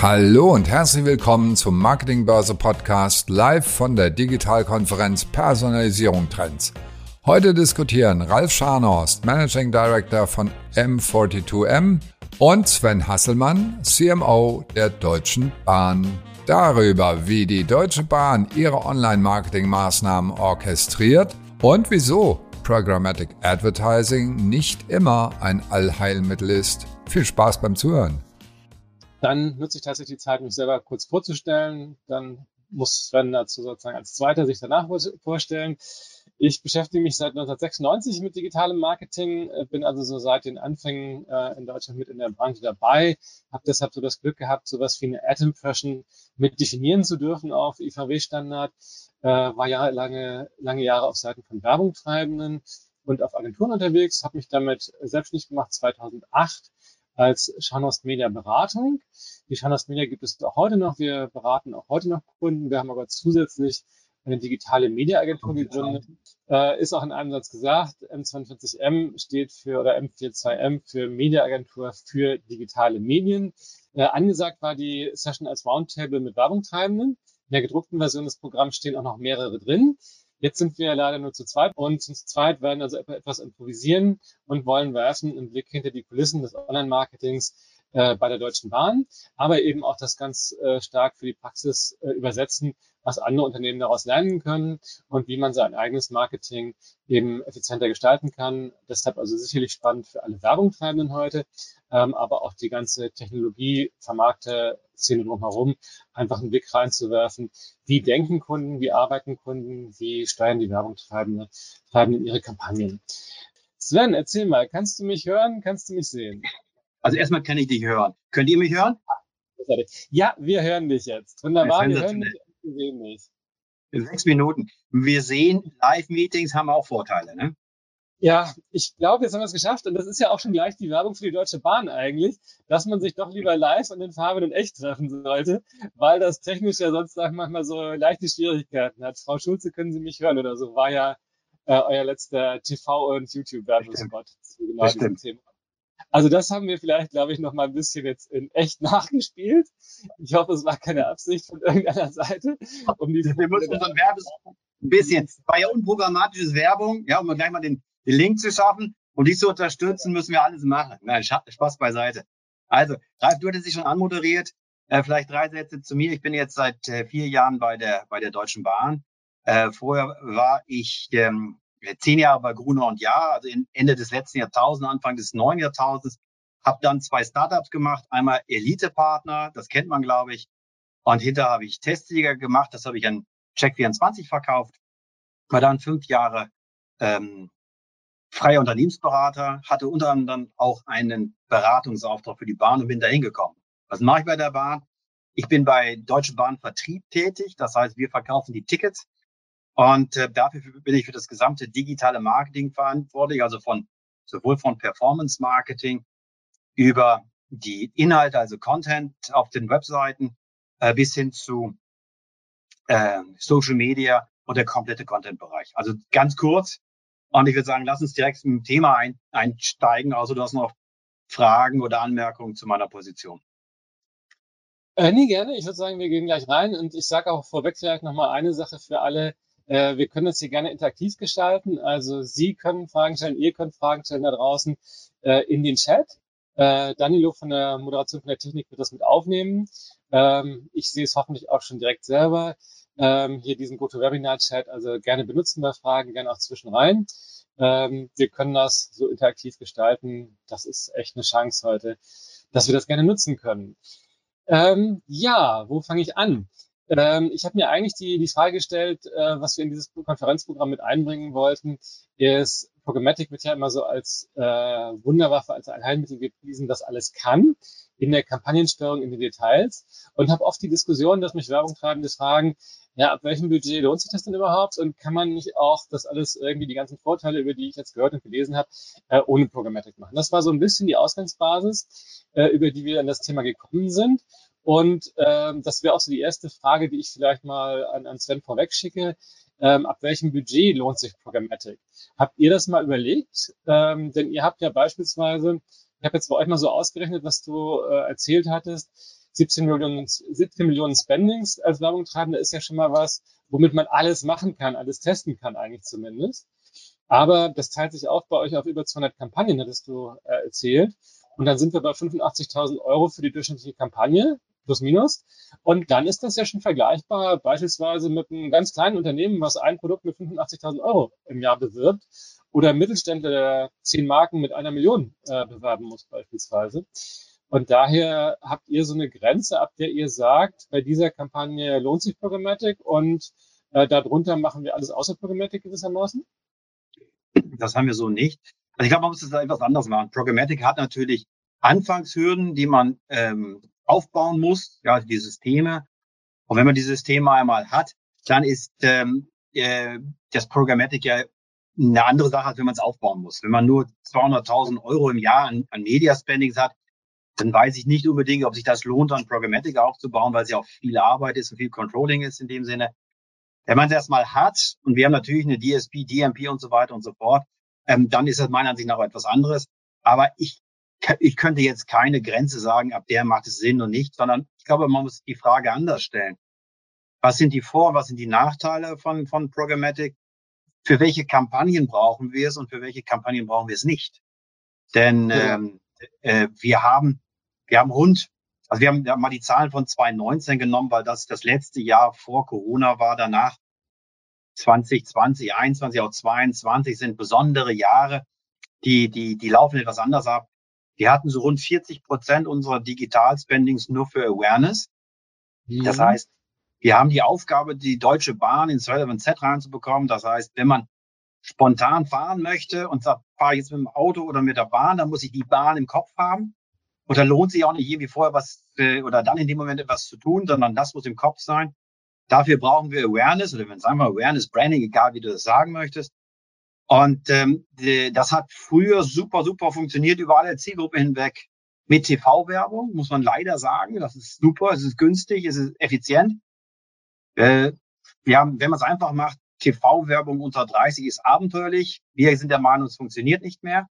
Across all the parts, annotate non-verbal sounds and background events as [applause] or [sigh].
Hallo und herzlich willkommen zum Marketingbörse Podcast live von der Digitalkonferenz Personalisierung Trends. Heute diskutieren Ralf Scharnhorst, Managing Director von M42M und Sven Hasselmann, CMO der Deutschen Bahn. Darüber, wie die Deutsche Bahn ihre Online-Marketing-Maßnahmen orchestriert und wieso Programmatic Advertising nicht immer ein Allheilmittel ist. Viel Spaß beim Zuhören. Dann nutze ich tatsächlich die Zeit, mich selber kurz vorzustellen. Dann muss Sven dazu sozusagen als Zweiter sich danach vorstellen. Ich beschäftige mich seit 1996 mit digitalem Marketing, äh, bin also so seit den Anfängen äh, in Deutschland mit in der Branche dabei, habe deshalb so das Glück gehabt, sowas wie eine Ad Impression mit definieren zu dürfen auf IVW-Standard, äh, war ja lange, lange Jahre auf Seiten von Werbungtreibenden und auf Agenturen unterwegs, habe mich damit selbstständig gemacht 2008 als Schanost Media Beratung. Die Schanost Media gibt es auch heute noch. Wir beraten auch heute noch Kunden. Wir haben aber zusätzlich eine digitale Mediaagentur gegründet. Äh, ist auch in einem Satz gesagt, M42M steht für oder M42M für Mediaagentur für digitale Medien. Äh, angesagt war die Session als Roundtable mit Werbungtreibenden. In der gedruckten Version des Programms stehen auch noch mehrere drin. Jetzt sind wir leider nur zu zweit und zu zweit werden also etwas improvisieren und wollen werfen einen Blick hinter die Kulissen des Online-Marketings äh, bei der Deutschen Bahn, aber eben auch das ganz äh, stark für die Praxis äh, übersetzen, was andere Unternehmen daraus lernen können und wie man sein eigenes Marketing eben effizienter gestalten kann. Deshalb also sicherlich spannend für alle Werbungtreibenden heute, ähm, aber auch die ganze Technologie vermarkte Szene drumherum, einfach einen Blick reinzuwerfen. Wie denken Kunden, wie arbeiten Kunden, wie steuern die Werbungtreibenden Treibenden ihre Kampagnen? Sven, erzähl mal, kannst du mich hören? Kannst du mich sehen? Also erstmal kann ich dich hören. Könnt ihr mich hören? Ja, wir hören dich jetzt. Wunderbar, wir hören dich wir sehen dich. In sechs Minuten. Wir sehen, Live-Meetings haben auch Vorteile, ne? Ja, ich glaube, jetzt haben wir es geschafft und das ist ja auch schon gleich die Werbung für die Deutsche Bahn eigentlich, dass man sich doch lieber live und in Farbe und echt treffen sollte, weil das technisch ja sonst auch manchmal so leichte Schwierigkeiten hat. Frau Schulze, können Sie mich hören oder so, war ja äh, euer letzter TV- und YouTube-Werbespot zu genau diesem Thema. Also das haben wir vielleicht, glaube ich, noch mal ein bisschen jetzt in echt [laughs] nachgespielt. Ich hoffe, es war keine Absicht von irgendeiner Seite. Um wir müssen unseren Werbes ein bisschen, war ja unprogrammatisches Werbung, ja, um gleich mal den, den Link zu schaffen und die zu unterstützen, müssen wir alles machen. Nein, Spaß beiseite. Also, Ralf, du hattest dich schon anmoderiert. Äh, vielleicht drei Sätze zu mir. Ich bin jetzt seit äh, vier Jahren bei der, bei der Deutschen Bahn. Äh, vorher war ich ähm, zehn Jahre bei Gruner und Jahr, also Ende des letzten Jahrtausends, Anfang des neuen Jahrtausends, habe dann zwei Startups gemacht. Einmal Elite-Partner, das kennt man, glaube ich. Und hinter habe ich Testsieger gemacht, das habe ich an Check24 verkauft. War dann fünf Jahre ähm, freier Unternehmensberater, hatte unter anderem auch einen Beratungsauftrag für die Bahn und bin da hingekommen. Was mache ich bei der Bahn? Ich bin bei Deutsche Bahn Vertrieb tätig, das heißt, wir verkaufen die Tickets und äh, dafür bin ich für das gesamte digitale Marketing verantwortlich, also von sowohl von Performance Marketing über die Inhalte, also Content auf den Webseiten, äh, bis hin zu äh, Social Media und der komplette Content-Bereich. Also ganz kurz. Und ich würde sagen, lass uns direkt dem Thema ein, einsteigen. Also du hast noch Fragen oder Anmerkungen zu meiner Position. Äh, nee, gerne. Ich würde sagen, wir gehen gleich rein. Und ich sage auch vorweg vielleicht nochmal eine Sache für alle, äh, wir können das hier gerne interaktiv gestalten. Also Sie können Fragen stellen, ihr könnt Fragen stellen da draußen äh, in den Chat. Äh, Danilo von der Moderation von der Technik wird das mit aufnehmen. Ähm, ich sehe es hoffentlich auch schon direkt selber. Ähm, hier diesen GoToWebinar-Chat, also gerne benutzen bei Fragen, gerne auch zwischen. Ähm, wir können das so interaktiv gestalten. Das ist echt eine Chance heute, dass wir das gerne nutzen können. Ähm, ja, wo fange ich an? Ähm, ich habe mir eigentlich die, die Frage gestellt, äh, was wir in dieses Konferenzprogramm mit einbringen wollten, ist, Programmatic wird ja immer so als äh, Wunderwaffe, als Allheilmittel gepriesen, das alles kann, in der Kampagnensteuerung, in den Details. Und habe oft die Diskussion, dass mich Werbungtreibende fragen, ja, ab welchem Budget lohnt sich das denn überhaupt? Und kann man nicht auch das alles irgendwie, die ganzen Vorteile, über die ich jetzt gehört und gelesen habe, äh, ohne Programmatic machen? Das war so ein bisschen die Ausgangsbasis, äh, über die wir an das Thema gekommen sind. Und ähm, das wäre auch so die erste Frage, die ich vielleicht mal an, an Sven vorweg schicke. Ähm, ab welchem Budget lohnt sich Programmatic? Habt ihr das mal überlegt? Ähm, denn ihr habt ja beispielsweise, ich habe jetzt bei euch mal so ausgerechnet, was du äh, erzählt hattest, 17 Millionen, 17 Millionen Spendings als Werbung treiben, da ist ja schon mal was, womit man alles machen kann, alles testen kann eigentlich zumindest. Aber das teilt sich auch bei euch auf über 200 Kampagnen, hattest du äh, erzählt. Und dann sind wir bei 85.000 Euro für die durchschnittliche Kampagne, plus minus. Und dann ist das ja schon vergleichbar beispielsweise mit einem ganz kleinen Unternehmen, was ein Produkt mit 85.000 Euro im Jahr bewirbt oder Mittelständler, der zehn Marken mit einer Million äh, bewerben muss beispielsweise. Und daher habt ihr so eine Grenze, ab der ihr sagt, bei dieser Kampagne lohnt sich Programmatic und äh, darunter machen wir alles außer Programmatic gewissermaßen? Das haben wir so nicht. Also ich glaube, man muss das etwas anders machen. Programmatic hat natürlich Anfangshürden, die man ähm, aufbauen muss, ja, die Systeme. Und wenn man die Systeme einmal hat, dann ist ähm, äh, das Programmatic ja eine andere Sache, als wenn man es aufbauen muss. Wenn man nur 200.000 Euro im Jahr an, an Media Spendings hat, dann weiß ich nicht unbedingt, ob sich das lohnt, dann Programmatic aufzubauen, weil es ja auch viel Arbeit ist und viel Controlling ist in dem Sinne. Wenn man es erstmal hat, und wir haben natürlich eine DSP, DMP und so weiter und so fort, ähm, dann ist das meiner Ansicht nach etwas anderes. Aber ich, ich könnte jetzt keine Grenze sagen, ab der macht es Sinn und nicht, sondern ich glaube, man muss die Frage anders stellen. Was sind die Vor-, was sind die Nachteile von, von Programmatic? Für welche Kampagnen brauchen wir es und für welche Kampagnen brauchen wir es nicht? Denn ja. ähm, äh, wir haben wir haben rund, also wir haben, wir haben mal die Zahlen von 2019 genommen, weil das das letzte Jahr vor Corona war. Danach 2020, 21, auch 22 sind besondere Jahre, die, die, die laufen etwas anders ab. Wir hatten so rund 40 Prozent unserer Digital-Spendings nur für Awareness. Mhm. Das heißt, wir haben die Aufgabe, die Deutsche Bahn ins Relevant Set reinzubekommen. Das heißt, wenn man spontan fahren möchte und sagt, fahre ich jetzt mit dem Auto oder mit der Bahn, dann muss ich die Bahn im Kopf haben. Und da lohnt sich auch nicht irgendwie vorher was äh, oder dann in dem Moment etwas zu tun, sondern das muss im Kopf sein. Dafür brauchen wir Awareness oder wenn sagen wir Awareness, Branding, egal wie du das sagen möchtest. Und ähm, das hat früher super, super funktioniert über alle Zielgruppen hinweg. Mit TV-Werbung muss man leider sagen, das ist super, es ist günstig, es ist effizient. Äh, haben, wenn man es einfach macht, TV-Werbung unter 30 ist abenteuerlich. Wir sind der Meinung, es funktioniert nicht mehr.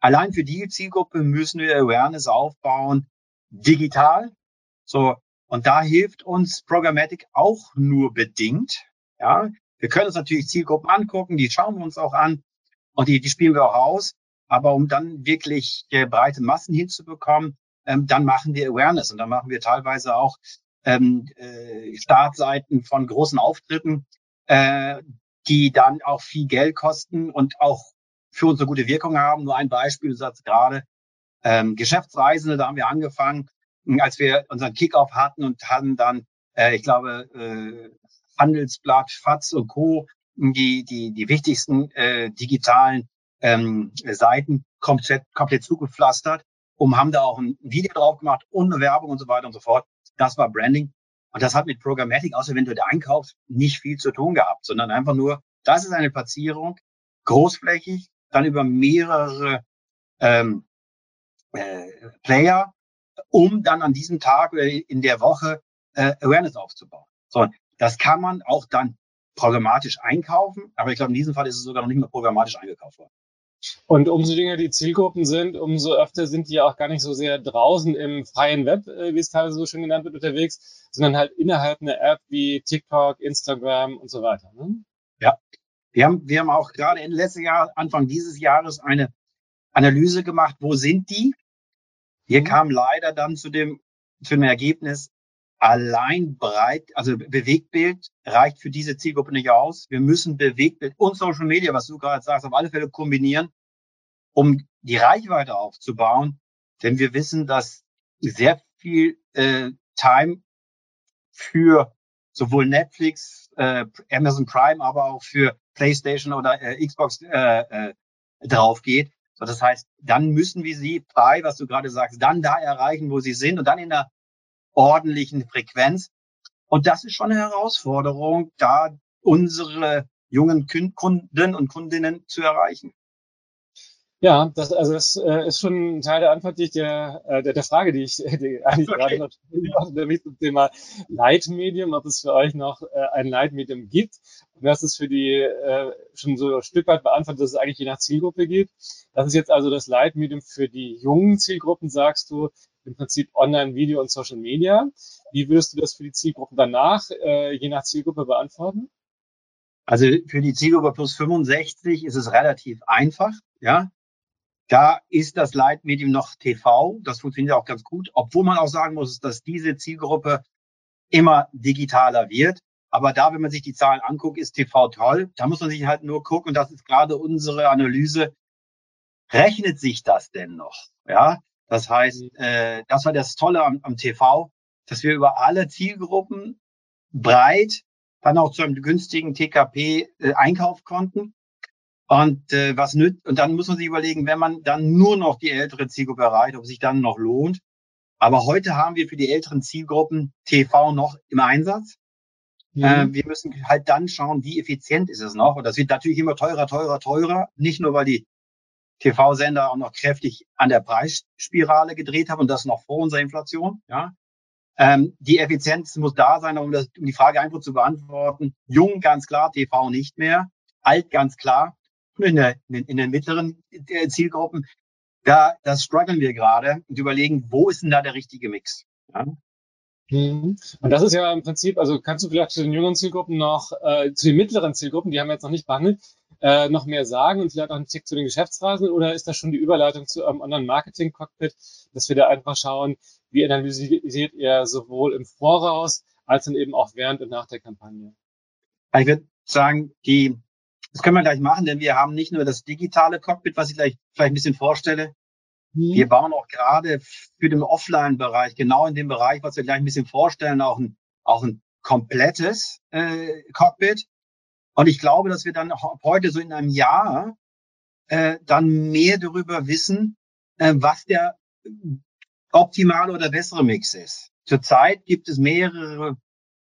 Allein für die Zielgruppe müssen wir Awareness aufbauen, digital. So. Und da hilft uns Programmatic auch nur bedingt. Ja. Wir können uns natürlich Zielgruppen angucken, die schauen wir uns auch an und die, die spielen wir auch aus. Aber um dann wirklich äh, breite Massen hinzubekommen, ähm, dann machen wir Awareness und dann machen wir teilweise auch ähm, äh, Startseiten von großen Auftritten, äh, die dann auch viel Geld kosten und auch für uns eine gute Wirkung haben. Nur ein Beispiel, du sagst gerade, ähm, Geschäftsreisende, da haben wir angefangen, als wir unseren Kickoff hatten und hatten dann, äh, ich glaube, äh, Handelsblatt, FATS und Co., die, die, die wichtigsten äh, digitalen ähm, Seiten komplett, komplett zugepflastert und haben da auch ein Video drauf gemacht eine Werbung und so weiter und so fort. Das war Branding. Und das hat mit Programmatic, außer wenn du da einkaufst, nicht viel zu tun gehabt, sondern einfach nur, das ist eine Platzierung, großflächig, dann über mehrere ähm, äh, Player, um dann an diesem Tag oder in der Woche äh, Awareness aufzubauen. So, das kann man auch dann programmatisch einkaufen, aber ich glaube, in diesem Fall ist es sogar noch nicht mehr programmatisch eingekauft worden. Und umso jünger die Zielgruppen sind, umso öfter sind die auch gar nicht so sehr draußen im freien Web, äh, wie es teilweise so schön genannt wird, unterwegs, sondern halt innerhalb einer App wie TikTok, Instagram und so weiter. Ne? Ja, wir haben, wir haben auch gerade Ende letztes Jahr, Anfang dieses Jahres eine Analyse gemacht, wo sind die? Wir mhm. kamen leider dann zu dem, zu dem Ergebnis, allein breit, also Bewegtbild reicht für diese Zielgruppe nicht aus. Wir müssen Bewegtbild und Social Media, was du gerade sagst, auf alle Fälle kombinieren, um die Reichweite aufzubauen. Denn wir wissen, dass sehr viel äh, Time für sowohl Netflix, äh, Amazon Prime, aber auch für PlayStation oder äh, Xbox äh, äh, drauf geht. So, das heißt, dann müssen wir sie frei, was du gerade sagst, dann da erreichen, wo sie sind und dann in einer ordentlichen Frequenz. Und das ist schon eine Herausforderung, da unsere jungen Kunden und Kundinnen zu erreichen. Ja, das, also das äh, ist schon ein Teil der Antwort, die ich der, äh, der, der Frage, die ich [laughs] die [laughs] eigentlich okay. gerade noch nämlich zum Thema Leitmedium, ob es für euch noch äh, ein Leitmedium gibt. Und das ist für die äh, schon so ein Stück weit beantwortet, dass es eigentlich je nach Zielgruppe gibt. Das ist jetzt also das Leitmedium für die jungen Zielgruppen, sagst du. Im Prinzip Online, Video und Social Media. Wie würdest du das für die Zielgruppen danach, äh, je nach Zielgruppe, beantworten? Also für die Zielgruppe plus 65 ist es relativ einfach, ja. Da ist das Leitmedium noch TV. Das funktioniert auch ganz gut, obwohl man auch sagen muss, dass diese Zielgruppe immer digitaler wird. Aber da, wenn man sich die Zahlen anguckt, ist TV toll. Da muss man sich halt nur gucken, und das ist gerade unsere Analyse, rechnet sich das denn noch? Ja, das heißt, mhm. äh, das war das Tolle am, am TV, dass wir über alle Zielgruppen breit dann auch zu einem günstigen TKP äh, einkaufen konnten. Und äh, was nützt, und dann muss man sich überlegen, wenn man dann nur noch die ältere Zielgruppe erreicht, ob sich dann noch lohnt. Aber heute haben wir für die älteren Zielgruppen TV noch im Einsatz. Mhm. Äh, wir müssen halt dann schauen, wie effizient ist es noch. Und das wird natürlich immer teurer, teurer, teurer. Nicht nur, weil die TV-Sender auch noch kräftig an der Preisspirale gedreht haben und das noch vor unserer Inflation. Ja. Ähm, die Effizienz muss da sein, um, das, um die Frage einfach zu beantworten. Jung ganz klar, TV nicht mehr. Alt ganz klar. In, der, in, den mittleren äh, Zielgruppen, da das strugglen wir gerade und überlegen, wo ist denn da der richtige Mix? Ja. Mhm. Und das ist ja im Prinzip, also kannst du vielleicht zu den jüngeren Zielgruppen noch, äh, zu den mittleren Zielgruppen, die haben wir jetzt noch nicht behandelt, äh, noch mehr sagen und vielleicht auch einen Tick zu den Geschäftsreisen oder ist das schon die Überleitung zu einem anderen Marketing-Cockpit, dass wir da einfach schauen, wie analysiert ihr sowohl im Voraus als dann eben auch während und nach der Kampagne? Ich würde sagen, die, das können wir gleich machen, denn wir haben nicht nur das digitale Cockpit, was ich gleich vielleicht ein bisschen vorstelle. Hm. Wir bauen auch gerade für den Offline-Bereich, genau in dem Bereich, was wir gleich ein bisschen vorstellen, auch ein, auch ein komplettes äh, Cockpit. Und ich glaube, dass wir dann heute so in einem Jahr äh, dann mehr darüber wissen, äh, was der optimale oder bessere Mix ist. Zurzeit gibt es mehrere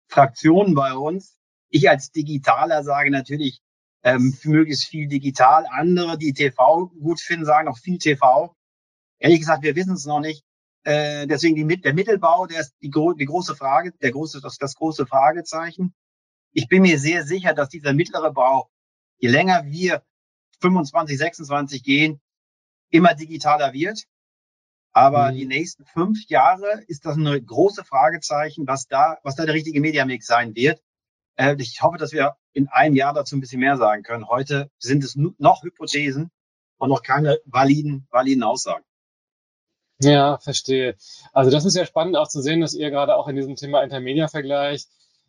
Fraktionen bei uns. Ich als Digitaler sage natürlich ähm, möglichst viel digital. Andere, die TV gut finden, sagen auch viel TV. Ehrlich gesagt, wir wissen es noch nicht. Äh, deswegen die, der Mittelbau, der ist die, die große Frage, der große, das, das große Fragezeichen ich bin mir sehr sicher, dass dieser mittlere Bau, je länger wir 25, 26 gehen, immer digitaler wird. Aber mhm. die nächsten fünf Jahre ist das eine große Fragezeichen, was da, was da der richtige Mediamix sein wird. Äh, ich hoffe, dass wir in einem Jahr dazu ein bisschen mehr sagen können. Heute sind es noch Hypothesen und noch keine validen, validen Aussagen. Ja, verstehe. Also das ist ja spannend auch zu sehen, dass ihr gerade auch in diesem Thema Intermedia-Vergleich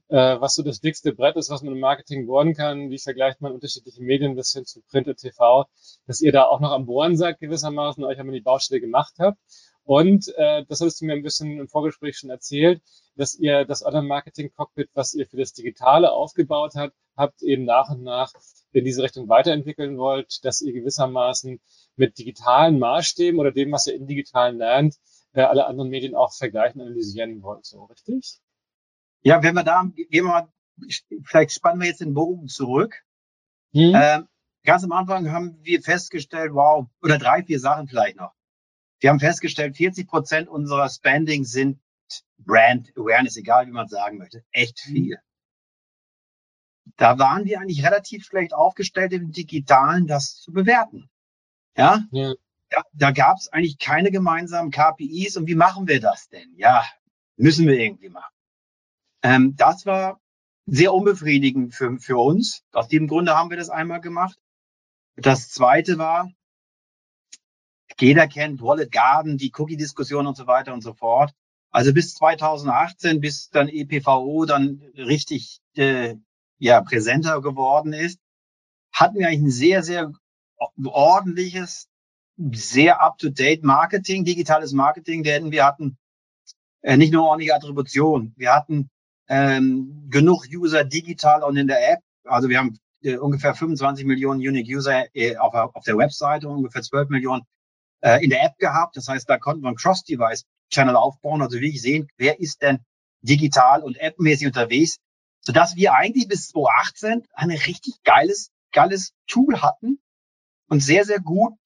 äh, was so das dickste Brett ist, was man im Marketing bohren kann, wie vergleicht man unterschiedliche Medien bis hin zu Print und TV, dass ihr da auch noch am Bohren seid gewissermaßen, euch einmal die Baustelle gemacht habt. Und äh, das hattest du mir ein bisschen im Vorgespräch schon erzählt, dass ihr das Online-Marketing-Cockpit, was ihr für das Digitale aufgebaut habt, habt eben nach und nach in diese Richtung weiterentwickeln wollt, dass ihr gewissermaßen mit digitalen Maßstäben oder dem, was ihr im Digitalen lernt, äh, alle anderen Medien auch vergleichen, analysieren wollt. So, richtig? Ja, wenn wir da, gehen wir mal, vielleicht spannen wir jetzt den Bogen zurück. Mhm. Ähm, ganz am Anfang haben wir festgestellt, wow, oder drei, vier Sachen vielleicht noch. Wir haben festgestellt, 40 Prozent unserer Spending sind Brand Awareness, egal wie man sagen möchte, echt mhm. viel. Da waren wir eigentlich relativ schlecht aufgestellt im Digitalen, das zu bewerten. Ja, ja. ja da gab es eigentlich keine gemeinsamen KPIs. Und wie machen wir das denn? Ja, müssen wir irgendwie machen. Ähm, das war sehr unbefriedigend für, für uns. Aus dem Grunde haben wir das einmal gemacht. Das zweite war, jeder kennt Wallet Garden, die Cookie-Diskussion und so weiter und so fort. Also bis 2018, bis dann EPVO dann richtig äh, ja, präsenter geworden ist, hatten wir eigentlich ein sehr, sehr ordentliches, sehr up-to-date Marketing, digitales Marketing, denn wir hatten äh, nicht nur ordentliche Attribution, wir hatten ähm, genug User digital und in der App. Also wir haben äh, ungefähr 25 Millionen Unique User äh, auf, auf der Webseite, ungefähr 12 Millionen äh, in der App gehabt. Das heißt, da konnten wir einen Cross-Device-Channel aufbauen, also wirklich sehen, wer ist denn digital und appmäßig unterwegs, sodass wir eigentlich bis 2018 ein richtig geiles, geiles Tool hatten und sehr, sehr gut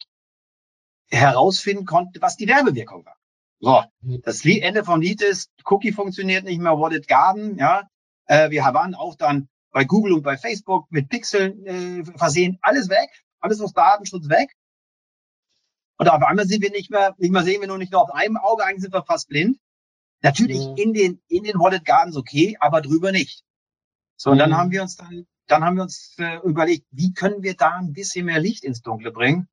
herausfinden konnten, was die Werbewirkung war. So, mhm. das Ende vom Lied ist, Cookie funktioniert nicht mehr, Wallet Garden, ja. Äh, wir waren auch dann bei Google und bei Facebook mit Pixeln äh, versehen, alles weg, alles aus Datenschutz weg. Und auf einmal sind wir nicht mehr, nicht mehr sehen wir nur nicht nur auf einem Auge, eigentlich sind wir fast blind. Natürlich mhm. in den, in den Wallet Gardens okay, aber drüber nicht. So, und dann mhm. haben wir uns dann, dann haben wir uns äh, überlegt, wie können wir da ein bisschen mehr Licht ins Dunkle bringen?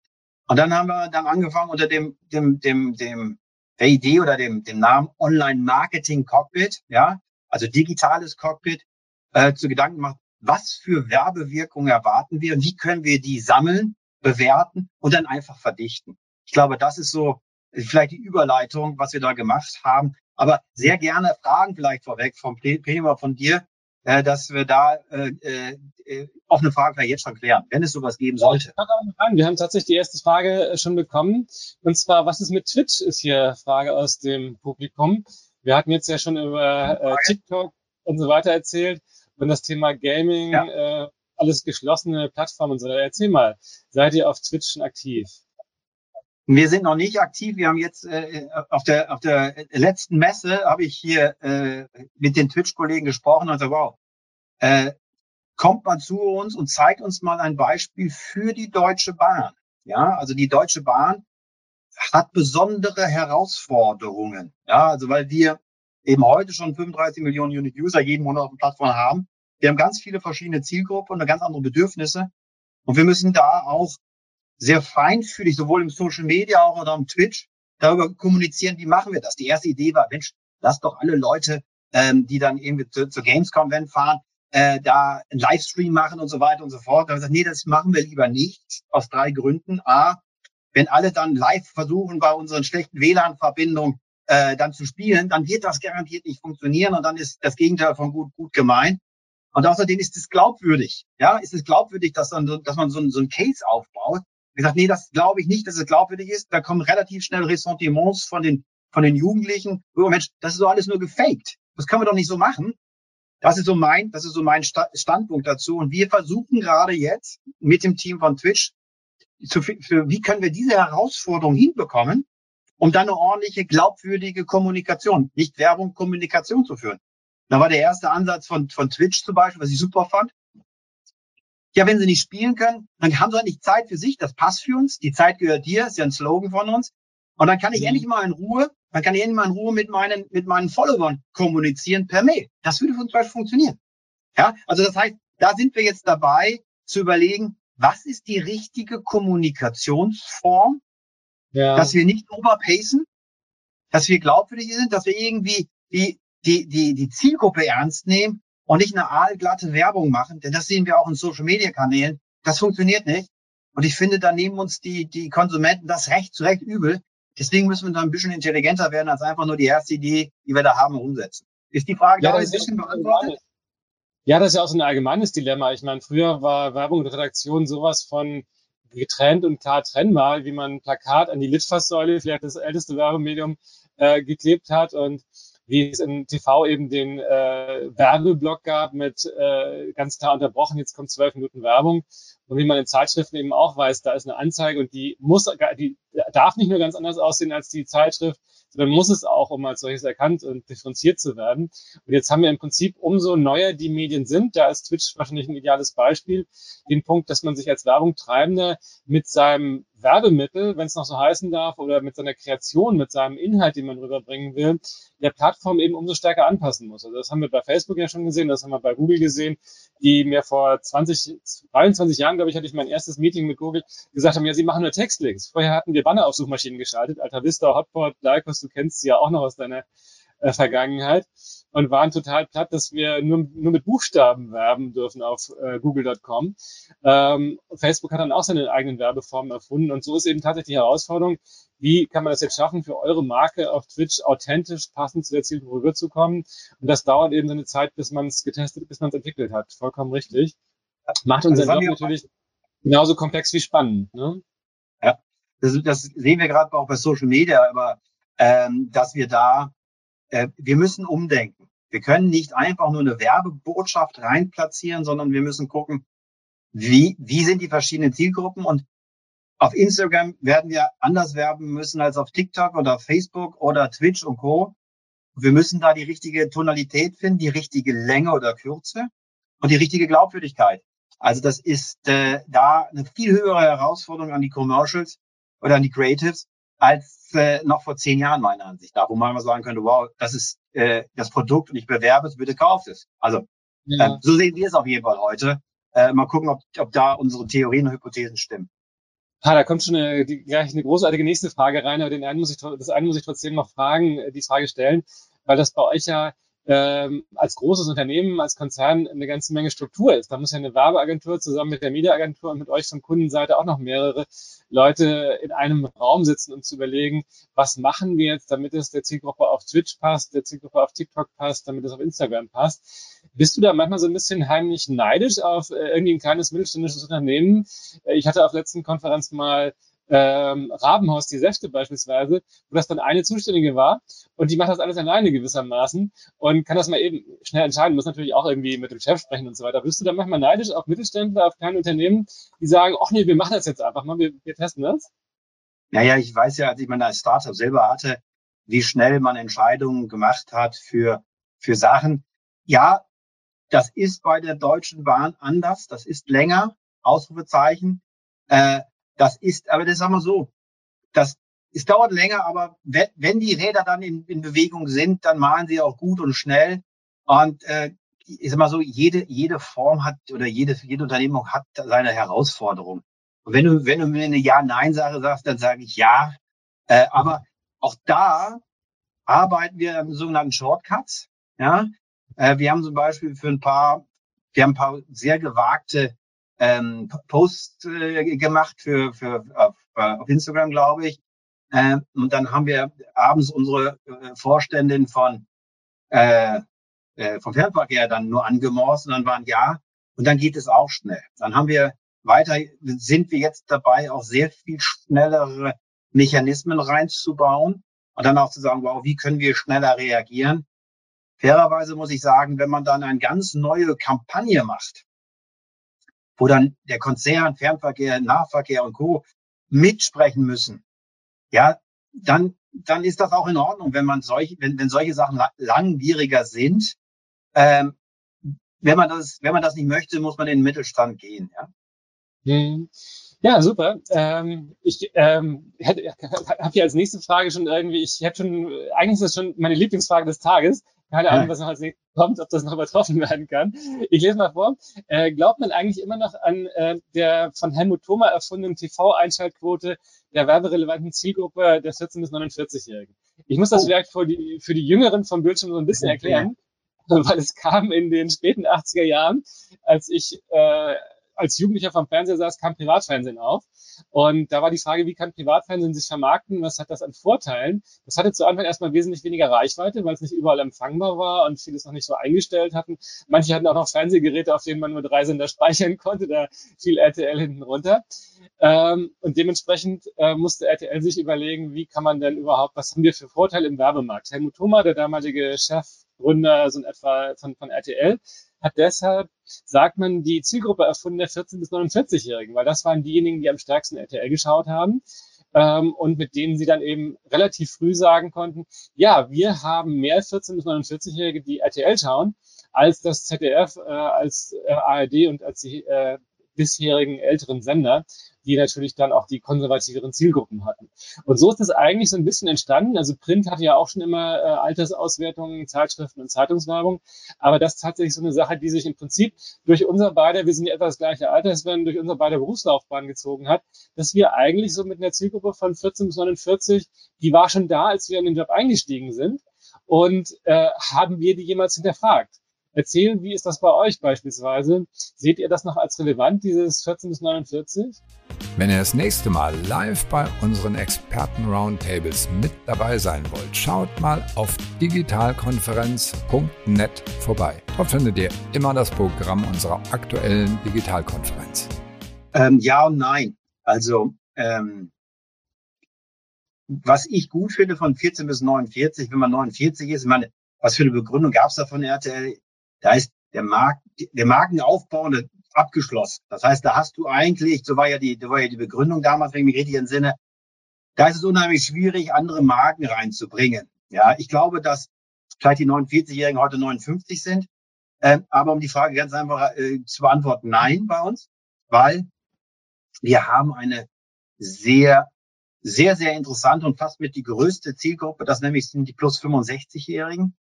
Und dann haben wir dann angefangen unter dem, dem, dem, dem, der Idee oder dem, dem Namen Online Marketing Cockpit, ja, also digitales Cockpit, äh, zu Gedanken gemacht, was für Werbewirkung erwarten wir und wie können wir die sammeln, bewerten und dann einfach verdichten. Ich glaube, das ist so vielleicht die Überleitung, was wir da gemacht haben. Aber sehr gerne Fragen vielleicht vorweg vom Prima von dir, äh, dass wir da äh, äh, offene Fragen vielleicht jetzt schon klären, wenn es sowas geben sollte. Wir haben tatsächlich die erste Frage äh, schon bekommen. Und zwar, was ist mit Twitch, ist hier Frage aus dem Publikum. Wir hatten jetzt ja schon über äh, TikTok und so weiter erzählt und das Thema Gaming, ja. äh, alles geschlossene Plattformen und so. Erzähl mal, seid ihr auf Twitch schon aktiv? Wir sind noch nicht aktiv. Wir haben jetzt äh, auf der auf der letzten Messe habe ich hier äh, mit den Twitch-Kollegen gesprochen und gesagt, wow, äh, kommt mal zu uns und zeigt uns mal ein Beispiel für die Deutsche Bahn. Ja, also die Deutsche Bahn hat besondere Herausforderungen. Ja, also weil wir eben heute schon 35 Millionen Unit User jeden Monat auf der Plattform haben. Wir haben ganz viele verschiedene Zielgruppen und ganz andere Bedürfnisse. Und wir müssen da auch sehr feinfühlig, sowohl im Social Media auch oder am Twitch, darüber kommunizieren, wie machen wir das. Die erste Idee war, Mensch, lass doch alle Leute, ähm, die dann irgendwie zu, zur Gamescom fahren, äh, da einen Livestream machen und so weiter und so fort. Da haben wir gesagt, nee, das machen wir lieber nicht, aus drei Gründen. A, wenn alle dann live versuchen, bei unseren schlechten WLAN-Verbindungen äh, dann zu spielen, dann wird das garantiert nicht funktionieren und dann ist das Gegenteil von gut, gut gemeint. Und außerdem ist es glaubwürdig. Ja, ist es glaubwürdig, dass, dann, dass man so, so ein Case aufbaut, gesagt, nee, das glaube ich nicht, dass es glaubwürdig ist. Da kommen relativ schnell Ressentiments von den, von den Jugendlichen. Oh Mensch, das ist so alles nur gefaked. Das können wir doch nicht so machen. Das ist so mein, das ist so mein Standpunkt dazu. Und wir versuchen gerade jetzt mit dem Team von Twitch, zu, für, wie können wir diese Herausforderung hinbekommen, um dann eine ordentliche, glaubwürdige Kommunikation, nicht Werbung, Kommunikation zu führen. Da war der erste Ansatz von, von Twitch zum Beispiel, was ich super fand. Ja, wenn sie nicht spielen können, dann haben sie halt nicht Zeit für sich. Das passt für uns. Die Zeit gehört dir. Ist ja ein Slogan von uns. Und dann kann ich mhm. endlich mal in Ruhe, dann kann ich endlich mal in Ruhe mit meinen, mit meinen Followern kommunizieren per Mail. Das würde zum Beispiel funktionieren. Ja, also das heißt, da sind wir jetzt dabei zu überlegen, was ist die richtige Kommunikationsform, ja. dass wir nicht overpacen, dass wir glaubwürdig sind, dass wir irgendwie die, die, die, die Zielgruppe ernst nehmen und nicht eine aalglatte Werbung machen, denn das sehen wir auch in Social Media Kanälen. Das funktioniert nicht. Und ich finde, da nehmen uns die, die Konsumenten das recht zu recht übel. Deswegen müssen wir da ein bisschen intelligenter werden, als einfach nur die erste Idee, die wir da haben, umsetzen. Ist die Frage ja, da ein bisschen beantwortet? Ja, das ist ja auch so ein allgemeines Dilemma. Ich meine, früher war Werbung und Redaktion sowas von getrennt und klar trennbar, wie man ein Plakat an die Litfaßsäule, vielleicht das älteste Werbemedium, äh, geklebt hat. Und wie es im TV eben den äh, Werbeblock gab mit äh, ganz klar unterbrochen, jetzt kommt zwölf Minuten Werbung. Und wie man in Zeitschriften eben auch weiß, da ist eine Anzeige und die muss, die darf nicht nur ganz anders aussehen als die Zeitschrift, sondern muss es auch, um als solches erkannt und differenziert zu werden. Und jetzt haben wir im Prinzip, umso neuer die Medien sind, da ist Twitch wahrscheinlich ein ideales Beispiel, den Punkt, dass man sich als Werbung treibender mit seinem Werbemittel, wenn es noch so heißen darf, oder mit seiner Kreation, mit seinem Inhalt, den man rüberbringen will, der Plattform eben umso stärker anpassen muss. Also das haben wir bei Facebook ja schon gesehen, das haben wir bei Google gesehen, die mir vor 20, 23 Jahren, glaube ich, hatte ich mein erstes Meeting mit Google gesagt haben, ja, sie machen nur Textlinks. Vorher hatten wir Banner auf Suchmaschinen geschaltet, Alta Vista, Hotpot, Lycos, du kennst sie ja auch noch aus deiner äh, Vergangenheit und waren total platt, dass wir nur, nur mit Buchstaben werben dürfen auf äh, google.com. Ähm, Facebook hat dann auch seine eigenen Werbeformen erfunden und so ist eben tatsächlich die Herausforderung, wie kann man das jetzt schaffen, für eure Marke auf Twitch authentisch passend zu der Zielgruppe rüberzukommen und das dauert eben seine Zeit, bis man es getestet, bis man es entwickelt hat. Vollkommen richtig. Macht unseren also Job natürlich genauso komplex wie spannend. Ne? Ja, das, das sehen wir gerade auch bei Social Media, aber ähm, dass wir da äh, wir müssen umdenken. Wir können nicht einfach nur eine Werbebotschaft reinplatzieren, sondern wir müssen gucken, wie, wie sind die verschiedenen Zielgruppen und auf Instagram werden wir anders werben müssen als auf TikTok oder Facebook oder Twitch und Co. Wir müssen da die richtige Tonalität finden, die richtige Länge oder Kürze und die richtige Glaubwürdigkeit. Also das ist äh, da eine viel höhere Herausforderung an die Commercials, oder an die Creatives als äh, noch vor zehn Jahren meiner Ansicht nach, wo man mal sagen könnte, wow, das ist äh, das Produkt und ich bewerbe es, bitte kauft es. Also ja. äh, so sehen wir es auf jeden Fall heute. Äh, mal gucken, ob, ob da unsere Theorien und Hypothesen stimmen. Ah, da kommt schon eine, die, gleich eine großartige nächste Frage rein, aber den einen muss ich, das eine muss ich trotzdem noch fragen, äh, die Frage stellen, weil das bei euch ja ähm, als großes Unternehmen, als Konzern eine ganze Menge Struktur ist. Da muss ja eine Werbeagentur zusammen mit der Mediaagentur und mit euch von Kundenseite auch noch mehrere Leute in einem Raum sitzen und zu überlegen, was machen wir jetzt, damit es der Zielgruppe auf Twitch passt, der Zielgruppe auf TikTok passt, damit es auf Instagram passt. Bist du da manchmal so ein bisschen heimlich neidisch auf äh, irgendwie ein kleines mittelständisches Unternehmen? Äh, ich hatte auf letzten Konferenz mal ähm, Rabenhaus, die Säfte beispielsweise, wo das dann eine Zuständige war und die macht das alles alleine gewissermaßen und kann das mal eben schnell entscheiden, muss natürlich auch irgendwie mit dem Chef sprechen und so weiter. Bist du da manchmal neidisch auf Mittelständler, auf kleine Unternehmen, die sagen, ach nee, wir machen das jetzt einfach mal, wir, wir testen das? Naja, ich weiß ja, als ich meine als Startup selber hatte, wie schnell man Entscheidungen gemacht hat für, für Sachen. Ja, das ist bei der Deutschen Bahn anders, das ist länger, Ausrufezeichen. Äh, das ist, aber das sagen wir so, das, es dauert länger, aber wenn, wenn die Räder dann in, in Bewegung sind, dann malen sie auch gut und schnell. Und äh, ich sag mal so, jede, jede Form hat oder jede, jede Unternehmung hat seine Herausforderung. Und wenn du, wenn du mir eine Ja-Nein-Sache sagst, dann sage ich ja. Äh, aber auch da arbeiten wir an sogenannten Shortcuts. Ja, äh, wir haben zum Beispiel für ein paar, wir haben ein paar sehr gewagte ähm, Post äh, gemacht für, für auf, auf Instagram, glaube ich. Ähm, und dann haben wir abends unsere äh, Vorständin von äh, äh, vom Fernverkehr dann nur angemorst und dann waren ja und dann geht es auch schnell. Dann haben wir weiter sind wir jetzt dabei, auch sehr viel schnellere Mechanismen reinzubauen und dann auch zu sagen, wow, wie können wir schneller reagieren? Fairerweise muss ich sagen, wenn man dann eine ganz neue Kampagne macht, wo dann der Konzern, Fernverkehr, Nahverkehr und Co. mitsprechen müssen, ja, dann, dann ist das auch in Ordnung, wenn man solche, wenn, wenn solche Sachen langwieriger sind. Ähm, wenn man das, wenn man das nicht möchte, muss man in den Mittelstand gehen, ja. Hm. Ja, super. Ähm, ich ähm, [laughs] habe hier als nächste Frage schon irgendwie, ich hätte schon, eigentlich ist das schon meine Lieblingsfrage des Tages. Keine Ahnung, was noch als nächstes kommt, ob das noch übertroffen werden kann. Ich lese mal vor. Äh, glaubt man eigentlich immer noch an äh, der von Helmut Thoma erfundenen TV-Einschaltquote der werberelevanten Zielgruppe der 14- bis 49-Jährigen? Ich muss das oh. vielleicht für die, für die Jüngeren vom Bildschirm so ein bisschen erklären, [laughs] weil es kam in den späten 80er Jahren, als ich äh, als Jugendlicher vom Fernseher saß, kam Privatfernsehen auf. Und da war die Frage, wie kann Privatfernsehen sich vermarkten? Was hat das an Vorteilen? Das hatte zu Anfang erstmal wesentlich weniger Reichweite, weil es nicht überall empfangbar war und vieles noch nicht so eingestellt hatten. Manche hatten auch noch Fernsehgeräte, auf denen man nur drei Sender speichern konnte. Da fiel RTL hinten runter. Ähm, und dementsprechend äh, musste RTL sich überlegen, wie kann man denn überhaupt, was haben wir für Vorteile im Werbemarkt? Helmut Thoma, der damalige Chefgründer so in etwa von, von RTL, hat deshalb, sagt man, die Zielgruppe erfunden der 14- bis 49-Jährigen, weil das waren diejenigen, die am stärksten RTL geschaut haben. Ähm, und mit denen sie dann eben relativ früh sagen konnten, ja, wir haben mehr 14- bis 49-Jährige, die RTL schauen, als das ZDF, äh, als äh, ARD und als die äh, bisherigen älteren Sender die natürlich dann auch die konservativeren Zielgruppen hatten. Und so ist es eigentlich so ein bisschen entstanden. Also Print hatte ja auch schon immer äh, Altersauswertungen, Zeitschriften und Zeitungswerbung, aber das ist tatsächlich so eine Sache, die sich im Prinzip durch unser beide, wir sind ja etwa das gleiche Alter, wenn durch unser beide Berufslaufbahn gezogen hat, dass wir eigentlich so mit einer Zielgruppe von 14 bis 49, die war schon da, als wir in den Job eingestiegen sind. Und äh, haben wir die jemals hinterfragt? erzählen, wie ist das bei euch beispielsweise? Seht ihr das noch als relevant, dieses 14 bis 49? Wenn ihr das nächste Mal live bei unseren Experten-Roundtables mit dabei sein wollt, schaut mal auf digitalkonferenz.net vorbei. Dort findet ihr immer das Programm unserer aktuellen Digitalkonferenz. Ähm, ja und nein. Also ähm, was ich gut finde von 14 bis 49, wenn man 49 ist, ich meine, was für eine Begründung gab es da von RTL? Da ist der Markt, der Markenaufbau abgeschlossen. Das heißt, da hast du eigentlich, so war ja die, so war ja die Begründung damals, wenn ich mich richtig entsinne, da ist es unheimlich schwierig, andere Marken reinzubringen. Ja, ich glaube, dass vielleicht die 49-Jährigen heute 59 sind. Ähm, aber um die Frage ganz einfach äh, zu beantworten, nein bei uns, weil wir haben eine sehr sehr, sehr interessant und fast mit die größte Zielgruppe. Das nämlich sind die plus 65-Jährigen.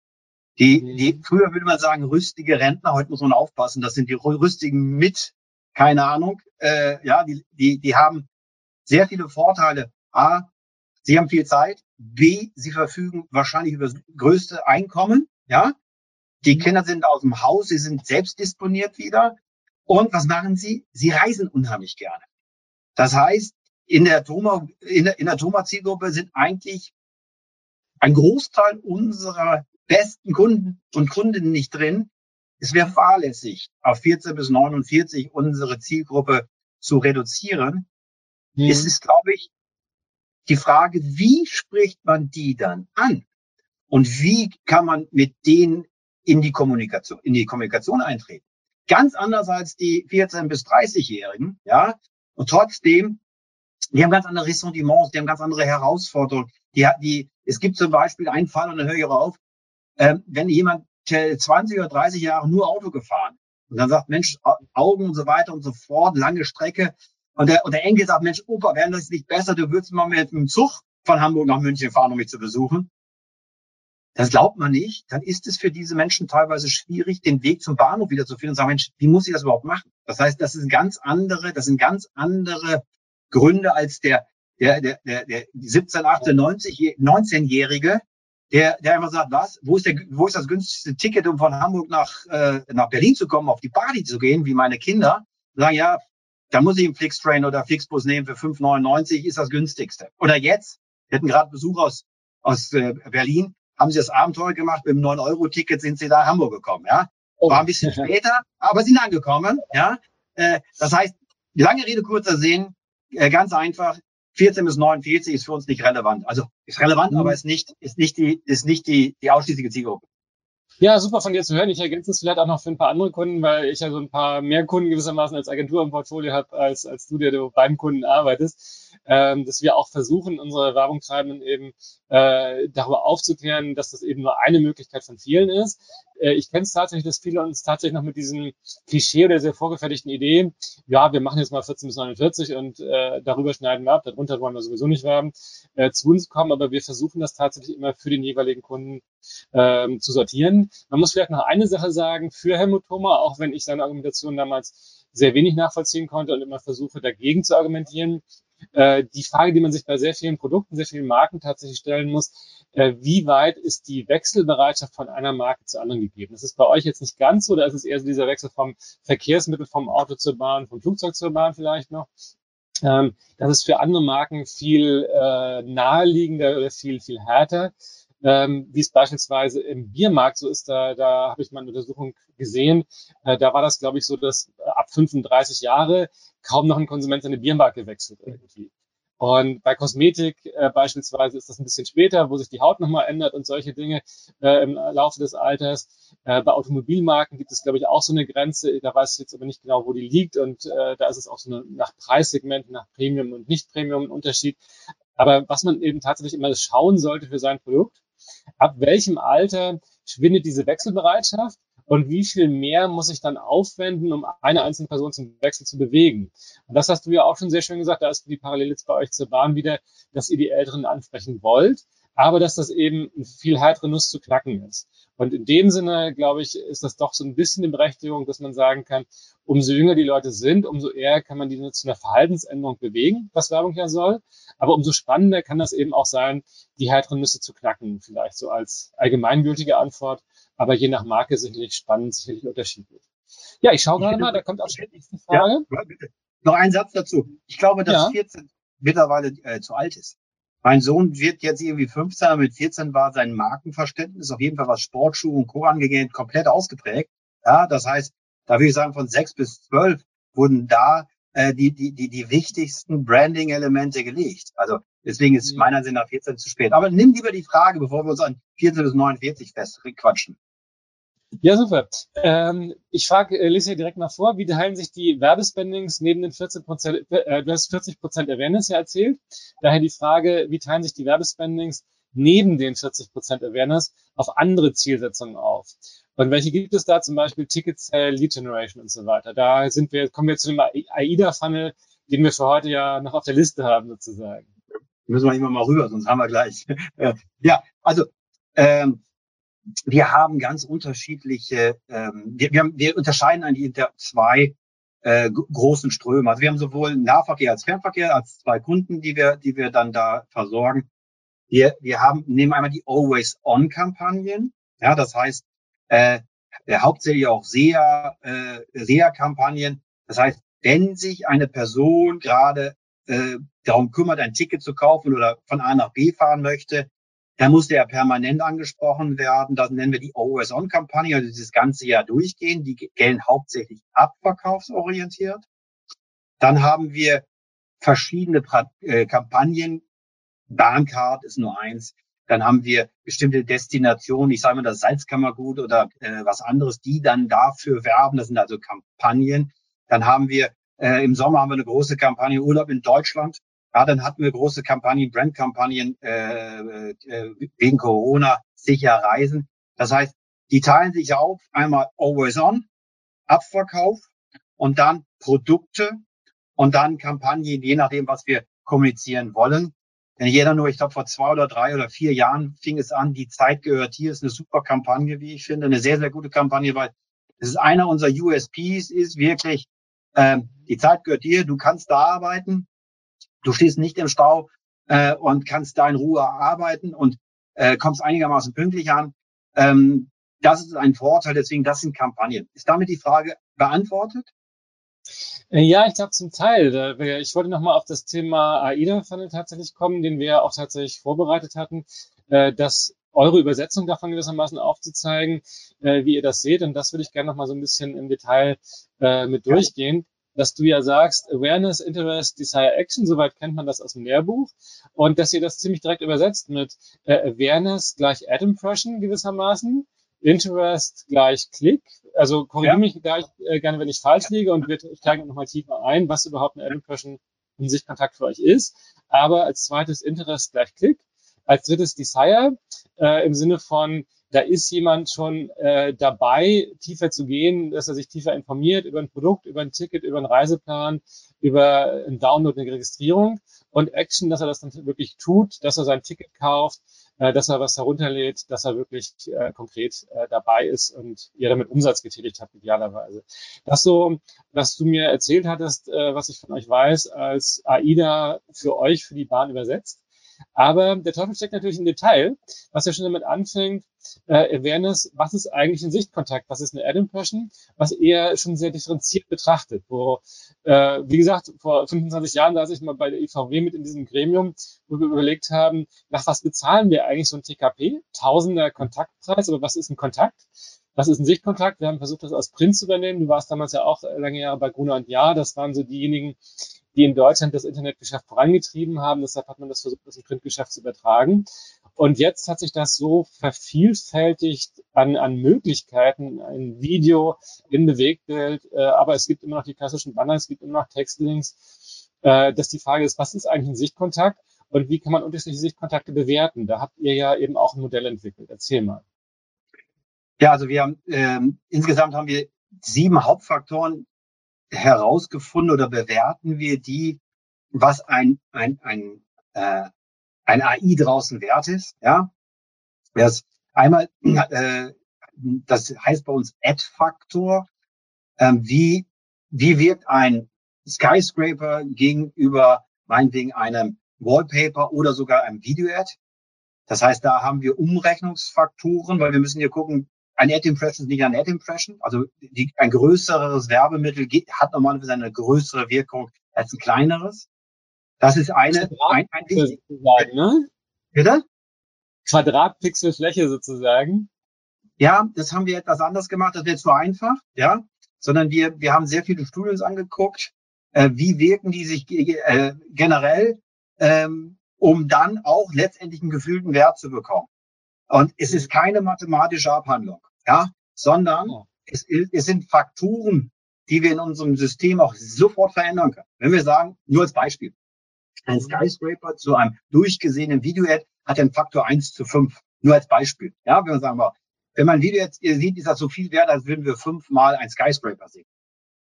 Die, die, früher würde man sagen, rüstige Rentner, heute muss man aufpassen, das sind die rüstigen mit, keine Ahnung, äh, ja, die, die, die haben sehr viele Vorteile. A, sie haben viel Zeit. B, sie verfügen wahrscheinlich über das größte Einkommen, ja. Die mhm. Kinder sind aus dem Haus, sie sind selbst disponiert wieder. Und was machen sie? Sie reisen unheimlich gerne. Das heißt, in der Thoma, in der, in der Thoma-Zielgruppe sind eigentlich ein Großteil unserer besten Kunden und Kundinnen nicht drin. Es wäre fahrlässig, auf 14 bis 49 unsere Zielgruppe zu reduzieren. Mhm. Es ist, glaube ich, die Frage, wie spricht man die dann an? Und wie kann man mit denen in die Kommunikation, in die Kommunikation eintreten? Ganz anders als die 14 bis 30-Jährigen, ja. Und trotzdem, die haben ganz andere Ressentiments, die haben ganz andere Herausforderungen. Die, die, es gibt zum Beispiel einen Fall, und dann höre ich auch auf, äh, wenn jemand 20 oder 30 Jahre nur Auto gefahren und dann sagt, Mensch, Augen und so weiter und so fort, lange Strecke. Und der, und der Enkel sagt, Mensch, Opa, wäre das nicht besser, du würdest mal mit dem Zug von Hamburg nach München fahren, um mich zu besuchen. Das glaubt man nicht. Dann ist es für diese Menschen teilweise schwierig, den Weg zum Bahnhof wieder zu finden und sagen, Mensch, wie muss ich das überhaupt machen? Das heißt, das sind ganz andere, das sind ganz andere Gründe als der, der, der, der, der 17, 18, 90, 19-Jährige, der, der einfach sagt, was, wo ist, der, wo ist das günstigste Ticket, um von Hamburg nach, äh, nach Berlin zu kommen, auf die Party zu gehen, wie meine Kinder, sagen, ja, da muss ich einen Flixtrain oder Flixbus nehmen für 5,99, ist das günstigste. Oder jetzt, wir hatten gerade Besuch aus, aus äh, Berlin, haben sie das Abenteuer gemacht, mit dem 9-Euro-Ticket sind sie da in Hamburg gekommen, ja. Oh. War ein bisschen [laughs] später, aber sind angekommen, ja. Äh, das heißt, lange Rede, kurzer Sinn, äh, ganz einfach, 14 bis 49 ist für uns nicht relevant. Also ist relevant, mhm. aber ist nicht, ist nicht die, ist nicht die, die ausschließliche Zielgruppe. Ja, super von dir zu hören. Ich ergänze es vielleicht auch noch für ein paar andere Kunden, weil ich ja so ein paar mehr Kunden gewissermaßen als Agentur im Portfolio habe, als, als du, der du beim Kunden arbeitest, ähm, dass wir auch versuchen, unsere Werbungtreibenden eben äh, darüber aufzuklären, dass das eben nur eine Möglichkeit von vielen ist. Äh, ich kenne es tatsächlich, dass viele uns tatsächlich noch mit diesem Klischee oder sehr vorgefertigten Idee, ja, wir machen jetzt mal 14 bis 49 und äh, darüber schneiden wir ab, darunter wollen wir sowieso nicht werben, äh, zu uns kommen, aber wir versuchen das tatsächlich immer für den jeweiligen Kunden ähm, zu sortieren. Man muss vielleicht noch eine Sache sagen für Helmut Thoma, auch wenn ich seine Argumentation damals sehr wenig nachvollziehen konnte und immer versuche, dagegen zu argumentieren. Äh, die Frage, die man sich bei sehr vielen Produkten, sehr vielen Marken tatsächlich stellen muss, äh, wie weit ist die Wechselbereitschaft von einer Marke zur anderen gegeben? Das ist bei euch jetzt nicht ganz so, da ist es eher so dieser Wechsel vom Verkehrsmittel, vom Auto zur Bahn, vom Flugzeug zur Bahn vielleicht noch. Ähm, das ist für andere Marken viel äh, naheliegender oder viel, viel härter. Ähm, wie es beispielsweise im Biermarkt so ist, da, da habe ich mal eine Untersuchung gesehen. Äh, da war das, glaube ich, so, dass ab 35 Jahre kaum noch ein Konsument seine Biermarke gewechselt irgendwie. Und bei Kosmetik äh, beispielsweise ist das ein bisschen später, wo sich die Haut nochmal ändert und solche Dinge äh, im Laufe des Alters. Äh, bei Automobilmarken gibt es, glaube ich, auch so eine Grenze. Da weiß ich jetzt aber nicht genau, wo die liegt. Und äh, da ist es auch so eine, nach Preissegment, nach Premium und Nicht-Premium ein Unterschied. Aber was man eben tatsächlich immer schauen sollte für sein Produkt, ab welchem Alter schwindet diese Wechselbereitschaft und wie viel mehr muss ich dann aufwenden, um eine einzelne Person zum Wechsel zu bewegen. Und das hast du ja auch schon sehr schön gesagt, da ist die Parallele jetzt bei euch zur Bahn wieder, dass ihr die Älteren ansprechen wollt, aber dass das eben ein viel härtere Nuss zu knacken ist. Und in dem Sinne, glaube ich, ist das doch so ein bisschen die Berechtigung, dass man sagen kann, umso jünger die Leute sind, umso eher kann man die zu einer Verhaltensänderung bewegen, was Werbung ja soll. Aber umso spannender kann das eben auch sein, die härteren Nüsse zu knacken, vielleicht so als allgemeingültige Antwort aber je nach Marke sicherlich spannend, sicherlich unterschiedlich. Ja, ich schaue gerade mal, da kommt auch schon die nächste Frage. Ja, noch ein Satz dazu. Ich glaube, dass ja. 14 mittlerweile äh, zu alt ist. Mein Sohn wird jetzt irgendwie 15, aber mit 14 war sein Markenverständnis auf jeden Fall was Sportschuhe und Co. angeht, komplett ausgeprägt. Ja, das heißt, da würde ich sagen, von 6 bis 12 wurden da äh, die, die, die, die wichtigsten Branding-Elemente gelegt. Also deswegen ist mhm. meiner Sinn nach 14 zu spät. Aber nimm lieber die Frage, bevor wir uns an 14 bis 49 festquatschen. Ja, super. Ähm, ich frage äh, hier direkt mal vor, wie teilen sich die Werbespendings neben den 14 Prozent, äh, du hast 40 Prozent Awareness ja erzählt. Daher die Frage, wie teilen sich die Werbespendings neben den 40 Prozent Awareness auf andere Zielsetzungen auf? Und welche gibt es da? Zum Beispiel Ticket Sale, Lead Generation und so weiter. Da sind wir, kommen wir zu dem AIDA-Funnel, den wir für heute ja noch auf der Liste haben, sozusagen. Müssen wir immer mal rüber, sonst haben wir gleich. [laughs] ja, also ähm, wir haben ganz unterschiedliche, ähm, wir, wir, haben, wir unterscheiden eigentlich hinter zwei äh, großen Ströme. Also wir haben sowohl Nahverkehr als Fernverkehr als zwei Kunden, die wir, die wir dann da versorgen. Wir, wir haben, nehmen einmal die Always-On-Kampagnen. Ja, das heißt, äh, hauptsächlich auch SEA, äh, SEA-Kampagnen. Das heißt, wenn sich eine Person gerade äh, darum kümmert, ein Ticket zu kaufen oder von A nach B fahren möchte, dann muss der permanent angesprochen werden. Das nennen wir die Always-On-Kampagne, also dieses ganze Jahr durchgehen. Die gelten hauptsächlich abverkaufsorientiert. Dann haben wir verschiedene pra äh, Kampagnen. Bahncard ist nur eins. Dann haben wir bestimmte Destinationen, ich sage mal das Salzkammergut oder äh, was anderes, die dann dafür werben. Das sind also Kampagnen. Dann haben wir äh, im Sommer haben wir eine große Kampagne Urlaub in Deutschland. Ja, dann hatten wir große Kampagnen, Brandkampagnen äh, äh, wegen Corona, sicher reisen. Das heißt, die teilen sich auf, einmal Always On, Abverkauf und dann Produkte und dann Kampagnen, je nachdem, was wir kommunizieren wollen. Denn jeder nur, ich glaube, vor zwei oder drei oder vier Jahren fing es an, die Zeit gehört hier, ist eine super Kampagne, wie ich finde, eine sehr, sehr gute Kampagne, weil es ist einer unserer USPs, ist wirklich, ähm, die Zeit gehört dir, du kannst da arbeiten, du stehst nicht im Stau äh, und kannst da in Ruhe arbeiten und äh, kommst einigermaßen pünktlich an. Ähm, das ist ein Vorteil, deswegen das sind Kampagnen. Ist damit die Frage beantwortet? Äh, ja, ich glaube zum Teil. Ich wollte nochmal auf das Thema AIDA-Funnel tatsächlich kommen, den wir ja auch tatsächlich vorbereitet hatten, äh, dass eure Übersetzung davon gewissermaßen aufzuzeigen, äh, wie ihr das seht. Und das würde ich gerne nochmal so ein bisschen im Detail mit durchgehen dass du ja sagst, Awareness, Interest, Desire, Action, soweit kennt man das aus dem Lehrbuch. Und dass ihr das ziemlich direkt übersetzt mit äh, Awareness gleich Ad Impression gewissermaßen, Interest gleich Klick. Also korrigiere ja. mich gleich äh, gerne, wenn ich falsch liege und wir steigen nochmal tiefer ein, was überhaupt eine Ad Impression in Sichtkontakt für euch ist. Aber als zweites Interest gleich Klick. Als drittes Desire äh, im Sinne von da ist jemand schon äh, dabei, tiefer zu gehen, dass er sich tiefer informiert über ein Produkt, über ein Ticket, über einen Reiseplan, über einen Download, eine Registrierung und Action, dass er das dann wirklich tut, dass er sein Ticket kauft, äh, dass er was herunterlädt, dass er wirklich äh, konkret äh, dabei ist und ihr damit Umsatz getätigt habt, idealerweise. Das so, was du mir erzählt hattest, äh, was ich von euch weiß, als AIDA für euch, für die Bahn übersetzt. Aber der Teufel steckt natürlich im Detail, was ja schon damit anfängt, äh, Awareness, was ist eigentlich ein Sichtkontakt, was ist eine Ad Impression, was eher schon sehr differenziert betrachtet. Wo, äh, wie gesagt, vor 25 Jahren saß ich mal bei der IVW mit in diesem Gremium, wo wir überlegt haben, nach was bezahlen wir eigentlich so ein TKP? Tausender Kontaktpreis, aber was ist ein Kontakt? Was ist ein Sichtkontakt? Wir haben versucht, das aus Print zu übernehmen. Du warst damals ja auch lange Jahre bei Gruner und Ja. Das waren so diejenigen, die in Deutschland das Internetgeschäft vorangetrieben haben. Deshalb hat man das versucht, das Printgeschäft zu übertragen. Und jetzt hat sich das so vervielfältigt an, an Möglichkeiten, ein Video in Bewegtbild, äh, aber es gibt immer noch die klassischen Banner, es gibt immer noch Textlinks, äh, dass die Frage ist, was ist eigentlich ein Sichtkontakt und wie kann man unterschiedliche Sichtkontakte bewerten? Da habt ihr ja eben auch ein Modell entwickelt. Erzähl mal. Ja, also wir haben ähm, insgesamt haben wir sieben Hauptfaktoren herausgefunden oder bewerten wir die, was ein, ein, ein, äh, ein AI draußen wert ist. Ja, das einmal, äh, das heißt bei uns Ad-Faktor. Ähm, wie, wie wirkt ein Skyscraper gegenüber meinetwegen einem Wallpaper oder sogar einem Video-Ad? Das heißt, da haben wir Umrechnungsfaktoren, weil wir müssen hier gucken, ein Ad Impression ist nicht ein Ad Impression. Also die, ein größeres Werbemittel geht, hat normalerweise eine größere Wirkung als ein kleineres. Das ist eine, ein, ein wichtig, ne? Bitte? Quadratpixelfläche sozusagen. Ja, das haben wir etwas anders gemacht. Das wäre zu einfach, ja. Sondern wir, wir haben sehr viele Studien angeguckt. Äh, wie wirken die sich äh, generell, ähm, um dann auch letztendlich einen gefühlten Wert zu bekommen. Und es ist keine mathematische Abhandlung, ja, sondern oh. es, es sind Faktoren, die wir in unserem System auch sofort verändern können. Wenn wir sagen, nur als Beispiel, ein Skyscraper zu einem durchgesehenen Video-Ad hat einen Faktor 1 zu 5. Nur als Beispiel. Ja, wenn wir sagen, wenn man ein Video jetzt sieht, ist das so viel wert, als würden wir fünfmal ein Skyscraper sehen.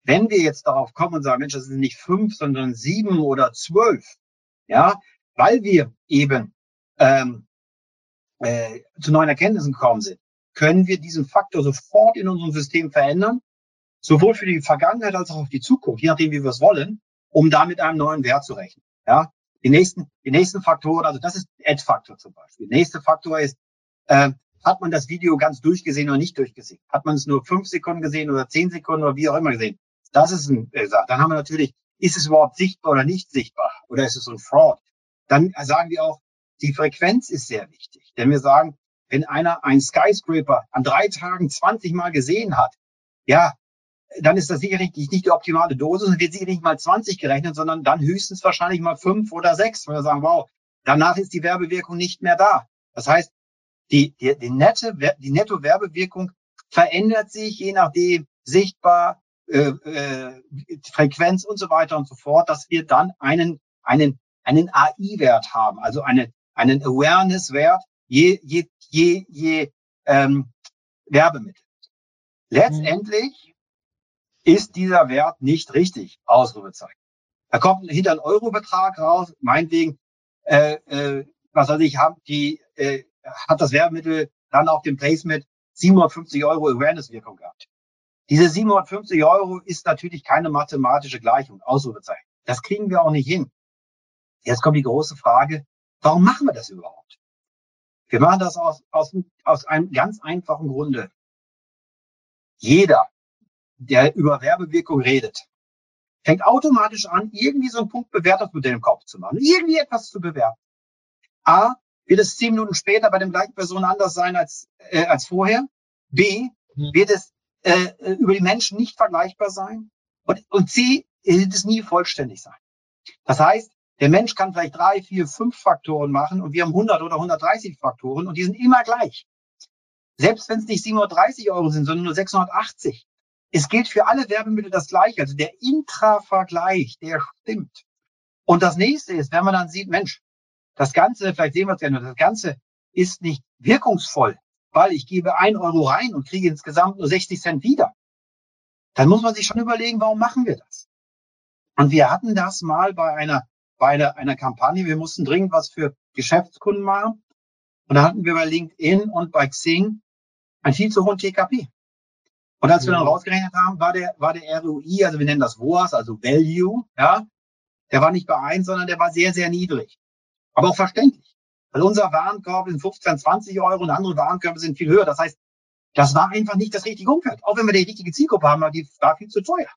Wenn wir jetzt darauf kommen und sagen, Mensch, das sind nicht fünf, sondern sieben oder zwölf, ja, weil wir eben ähm, äh, zu neuen Erkenntnissen gekommen sind, können wir diesen Faktor sofort in unserem System verändern, sowohl für die Vergangenheit als auch für die Zukunft, je nachdem, wie wir es wollen, um da mit einem neuen Wert zu rechnen. Ja, die nächsten, die nächsten Faktoren, also das ist Add-Faktor zum Beispiel. Der nächste Faktor ist, äh, hat man das Video ganz durchgesehen oder nicht durchgesehen? Hat man es nur fünf Sekunden gesehen oder zehn Sekunden oder wie auch immer gesehen? Das ist ein, äh, dann haben wir natürlich, ist es überhaupt sichtbar oder nicht sichtbar? Oder ist es ein Fraud? Dann sagen wir auch, die Frequenz ist sehr wichtig. Denn wir sagen, wenn einer einen Skyscraper an drei Tagen 20 Mal gesehen hat, ja, dann ist das sicherlich nicht die optimale Dosis und wird sicherlich nicht mal 20 gerechnet, sondern dann höchstens wahrscheinlich mal fünf oder sechs, weil wir sagen, wow, danach ist die Werbewirkung nicht mehr da. Das heißt, die, die, die, nette, die Netto-Werbewirkung verändert sich je nachdem sichtbar, äh, äh, Frequenz und so weiter und so fort, dass wir dann einen, einen, einen AI-Wert haben, also eine, einen Awareness-Wert je, je, je, je ähm, Werbemittel. Letztendlich ist dieser Wert nicht richtig, Ausrufezeichen. Da kommt hinter ein Eurobetrag raus, meinetwegen, äh, äh, was weiß ich, haben die, äh, hat das Werbemittel dann auf dem Placement 750 Euro Awareness-Wirkung gehabt. Diese 750 Euro ist natürlich keine mathematische Gleichung, Ausrufezeichen. Das kriegen wir auch nicht hin. Jetzt kommt die große Frage, warum machen wir das überhaupt? Wir machen das aus, aus, aus einem ganz einfachen Grunde. Jeder, der über Werbewirkung redet, fängt automatisch an, irgendwie so ein Punkt Bewertungsmodell im Kopf zu machen, irgendwie etwas zu bewerten. A, wird es zehn Minuten später bei dem gleichen Person anders sein als, äh, als vorher. B, hm. wird es äh, äh, über die Menschen nicht vergleichbar sein. Und, und C, wird es nie vollständig sein. Das heißt, der Mensch kann vielleicht drei, vier, fünf Faktoren machen und wir haben 100 oder 130 Faktoren und die sind immer gleich. Selbst wenn es nicht 730 Euro sind, sondern nur 680. Es gilt für alle Werbemittel das Gleiche. Also der Intra-Vergleich, der stimmt. Und das nächste ist, wenn man dann sieht, Mensch, das Ganze, vielleicht sehen wir es nur, das Ganze ist nicht wirkungsvoll, weil ich gebe ein Euro rein und kriege insgesamt nur 60 Cent wieder. Dann muss man sich schon überlegen, warum machen wir das? Und wir hatten das mal bei einer, bei einer, einer Kampagne. Wir mussten dringend was für Geschäftskunden machen. Und da hatten wir bei LinkedIn und bei Xing ein viel zu hohen TKP. Und als wir dann rausgerechnet haben, war der, war der ROI, also wir nennen das WOAS, also Value, ja, der war nicht bei eins, sondern der war sehr, sehr niedrig. Aber auch verständlich. Weil unser Warenkorb sind 15, 20 Euro und andere Warenkörbe sind viel höher. Das heißt, das war einfach nicht das richtige Umfeld. Auch wenn wir die richtige Zielgruppe haben, aber die war viel zu teuer.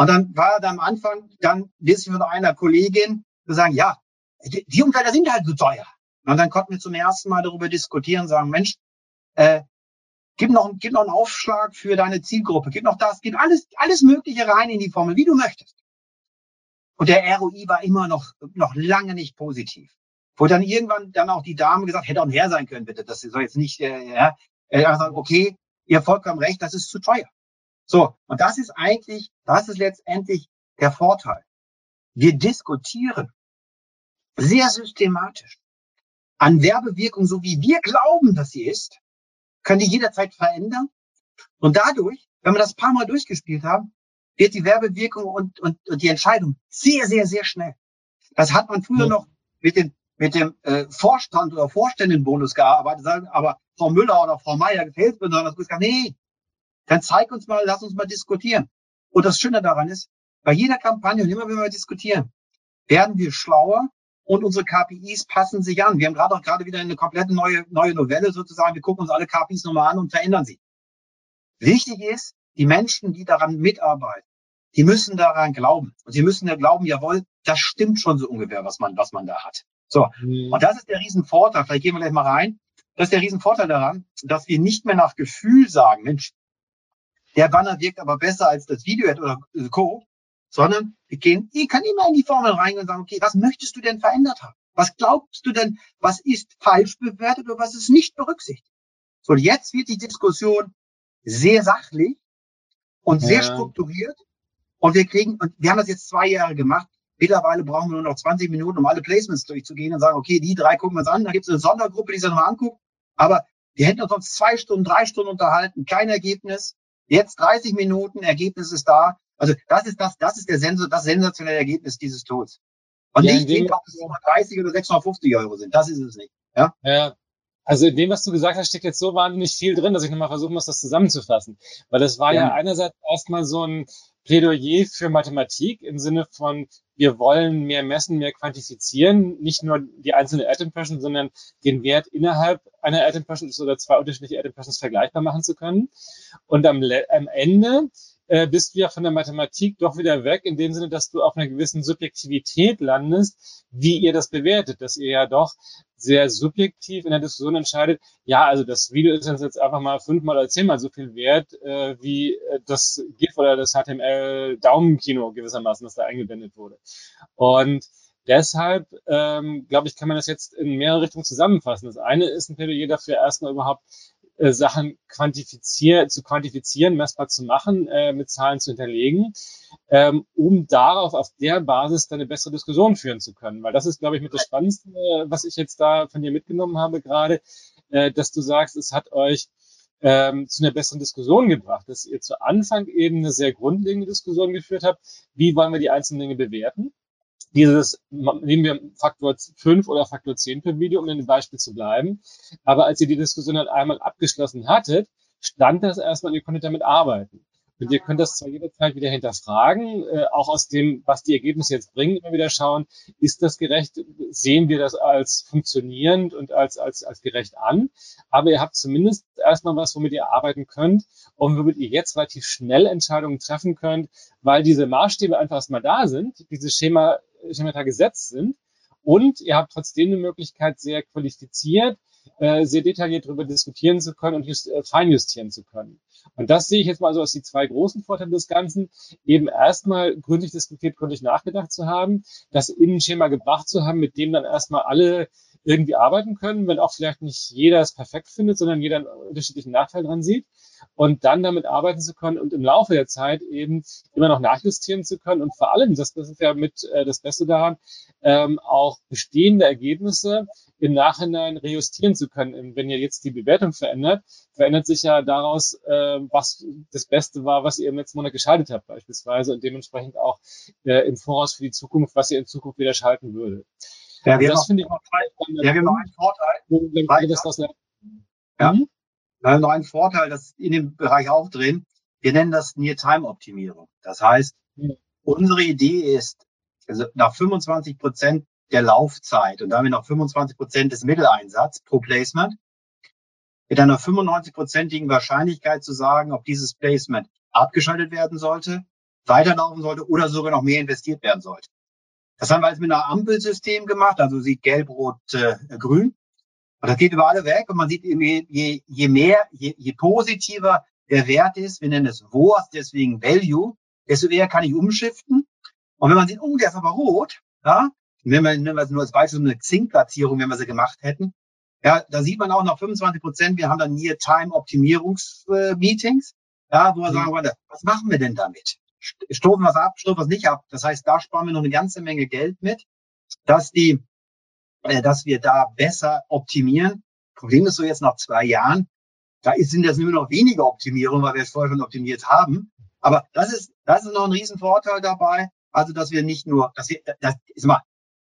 Und dann war da am Anfang dann wissen von einer Kollegin zu sagen, ja, die, Umfelder sind halt zu teuer. Und dann konnten wir zum ersten Mal darüber diskutieren, sagen, Mensch, äh, Gib noch, gib noch einen Aufschlag für deine Zielgruppe. Gib noch das. Gib alles, alles Mögliche rein in die Formel, wie du möchtest. Und der ROI war immer noch, noch lange nicht positiv. Wo dann irgendwann dann auch die Dame gesagt, hätte auch mehr sein können, bitte. Das soll jetzt nicht, äh, ja, äh, okay, ihr habt vollkommen recht, das ist zu teuer. So. Und das ist eigentlich, das ist letztendlich der Vorteil. Wir diskutieren sehr systematisch an Werbewirkung, so wie wir glauben, dass sie ist, können die jederzeit verändern. Und dadurch, wenn wir das paar Mal durchgespielt haben, wird die Werbewirkung und, und, und die Entscheidung sehr, sehr, sehr schnell. Das hat man früher ja. noch mit dem, mit dem äh, Vorstand oder Vorständenbonus gearbeitet, sagen, aber Frau Müller oder Frau Meier gefällt mir besonders gut. Nee, dann zeig uns mal, lass uns mal diskutieren. Und das Schöne daran ist, bei jeder Kampagne und immer wenn wir diskutieren, werden wir schlauer und unsere KPIs passen sich an. Wir haben gerade auch gerade wieder eine komplette neue, neue Novelle sozusagen. Wir gucken uns alle KPIs nochmal an und verändern sie. Wichtig ist, die Menschen, die daran mitarbeiten, die müssen daran glauben. Und sie müssen ja glauben, jawohl, das stimmt schon so ungefähr, was man, was man da hat. So. Mhm. Und das ist der Riesenvorteil. Vielleicht gehen wir gleich mal rein. Das ist der Riesenvorteil daran, dass wir nicht mehr nach Gefühl sagen, Mensch, der Banner wirkt aber besser als das Video oder Co., sondern wir gehen, ich kann immer in die Formel reingehen und sagen, okay, was möchtest du denn verändert haben? Was glaubst du denn, was ist falsch bewertet oder was ist nicht berücksichtigt? So, jetzt wird die Diskussion sehr sachlich und sehr ja. strukturiert und wir kriegen, und wir haben das jetzt zwei Jahre gemacht. Mittlerweile brauchen wir nur noch 20 Minuten, um alle Placements durchzugehen und sagen, okay, die drei gucken wir uns an. Da gibt es eine Sondergruppe, die sich nochmal anguckt. Aber wir hätten uns sonst zwei Stunden, drei Stunden unterhalten, kein Ergebnis. Jetzt 30 Minuten, Ergebnis ist da. Also das ist das, das ist der Sensor, das sensationelle Ergebnis dieses Tools. Und ja, nicht, ob es 30 oder 650 Euro sind. Das ist es nicht. Ja. ja. Also in dem, was du gesagt hast, steckt jetzt so wahnsinnig viel drin, dass ich nochmal versuchen muss, das zusammenzufassen. Weil das war ja, ja einerseits erstmal so ein Plädoyer für Mathematik im Sinne von, wir wollen mehr messen, mehr quantifizieren, nicht nur die einzelne Ad Impression, sondern den Wert innerhalb einer Ad Impression oder zwei unterschiedliche Ad Impressions vergleichbar machen zu können. Und am, am Ende äh, bist du ja von der Mathematik doch wieder weg, in dem Sinne, dass du auf einer gewissen Subjektivität landest, wie ihr das bewertet, dass ihr ja doch sehr subjektiv in der Diskussion entscheidet, ja, also das Video ist jetzt einfach mal fünfmal oder zehnmal so viel wert, äh, wie äh, das GIF oder das HTML-Daumenkino gewissermaßen, das da eingeblendet wurde. Und deshalb, ähm, glaube ich, kann man das jetzt in mehrere Richtungen zusammenfassen. Das eine ist ein Plädoyer dafür, erstmal überhaupt äh, Sachen quantifizieren, zu quantifizieren, messbar zu machen, äh, mit Zahlen zu hinterlegen, ähm, um darauf, auf der Basis dann eine bessere Diskussion führen zu können. Weil das ist, glaube ich, mit das Spannendste, was ich jetzt da von dir mitgenommen habe gerade, äh, dass du sagst, es hat euch ähm, zu einer besseren Diskussion gebracht, dass ihr zu Anfang eben eine sehr grundlegende Diskussion geführt habt, wie wollen wir die einzelnen Dinge bewerten dieses, nehmen wir Faktor 5 oder Faktor 10 per Video, um in dem Beispiel zu bleiben. Aber als ihr die Diskussion dann einmal abgeschlossen hattet, stand das erstmal ihr konntet damit arbeiten. Und ihr könnt das zwar jederzeit wieder hinterfragen, äh, auch aus dem, was die Ergebnisse jetzt bringen, immer wieder schauen, ist das gerecht, sehen wir das als funktionierend und als, als, als gerecht an. Aber ihr habt zumindest erstmal was, womit ihr arbeiten könnt und womit ihr jetzt relativ schnell Entscheidungen treffen könnt, weil diese Maßstäbe einfach erstmal da sind, dieses Schema, Schemata gesetzt sind. Und ihr habt trotzdem eine Möglichkeit, sehr qualifiziert äh, sehr detailliert darüber diskutieren zu können und just, äh, feinjustieren zu können. Und das sehe ich jetzt mal so als die zwei großen Vorteile des Ganzen. Eben erstmal gründlich diskutiert, gründlich nachgedacht zu haben, das Innenschema gebracht zu haben, mit dem dann erstmal alle irgendwie arbeiten können, wenn auch vielleicht nicht jeder es perfekt findet, sondern jeder einen unterschiedlichen Nachteil dran sieht und dann damit arbeiten zu können und im Laufe der Zeit eben immer noch nachjustieren zu können und vor allem, das, das ist ja mit äh, das Beste daran, ähm, auch bestehende Ergebnisse im Nachhinein rejustieren zu können. Wenn ihr jetzt die Bewertung verändert, verändert sich ja daraus, äh, was das Beste war, was ihr im letzten Monat geschaltet habt beispielsweise und dementsprechend auch äh, im Voraus für die Zukunft, was ihr in Zukunft wieder schalten würdet. Ja, wir, also haben, noch, ja, wir haben noch einen Vorteil. Weil, das, das, ja. Mhm. Wir haben noch einen Vorteil, das in dem Bereich auch drin. Wir nennen das Near-Time-Optimierung. Das heißt, mhm. unsere Idee ist, also nach 25 Prozent der Laufzeit und damit nach 25 Prozent des Mitteleinsatz pro Placement, mit einer 95-prozentigen Wahrscheinlichkeit zu sagen, ob dieses Placement abgeschaltet werden sollte, weiterlaufen sollte oder sogar noch mehr investiert werden sollte. Das haben wir jetzt mit einer Ampelsystem gemacht, also sieht gelb, rot, äh, grün. Und das geht über alle weg und man sieht, je, je, je mehr, je, je positiver der Wert ist, wir nennen es WORS, deswegen Value, desto eher kann ich umschiften. Und wenn man sieht, oh, der ist aber rot, ja, wenn wir, nehmen wir nur als Beispiel eine Zinkplatzierung, wenn wir sie gemacht hätten, ja, da sieht man auch noch 25 Prozent, wir haben dann Near-Time-Optimierungs-Meetings, ja, wo wir mhm. sagen, was machen wir denn damit? Stoßen was ab, stoßen was nicht ab. Das heißt, da sparen wir noch eine ganze Menge Geld mit, dass die, äh, dass wir da besser optimieren. Problem ist so jetzt nach zwei Jahren, da sind das nur noch weniger Optimierungen, weil wir es vorher schon optimiert haben. Aber das ist, das ist noch ein Riesenvorteil dabei. Also, dass wir nicht nur, dass wir, das ist mal,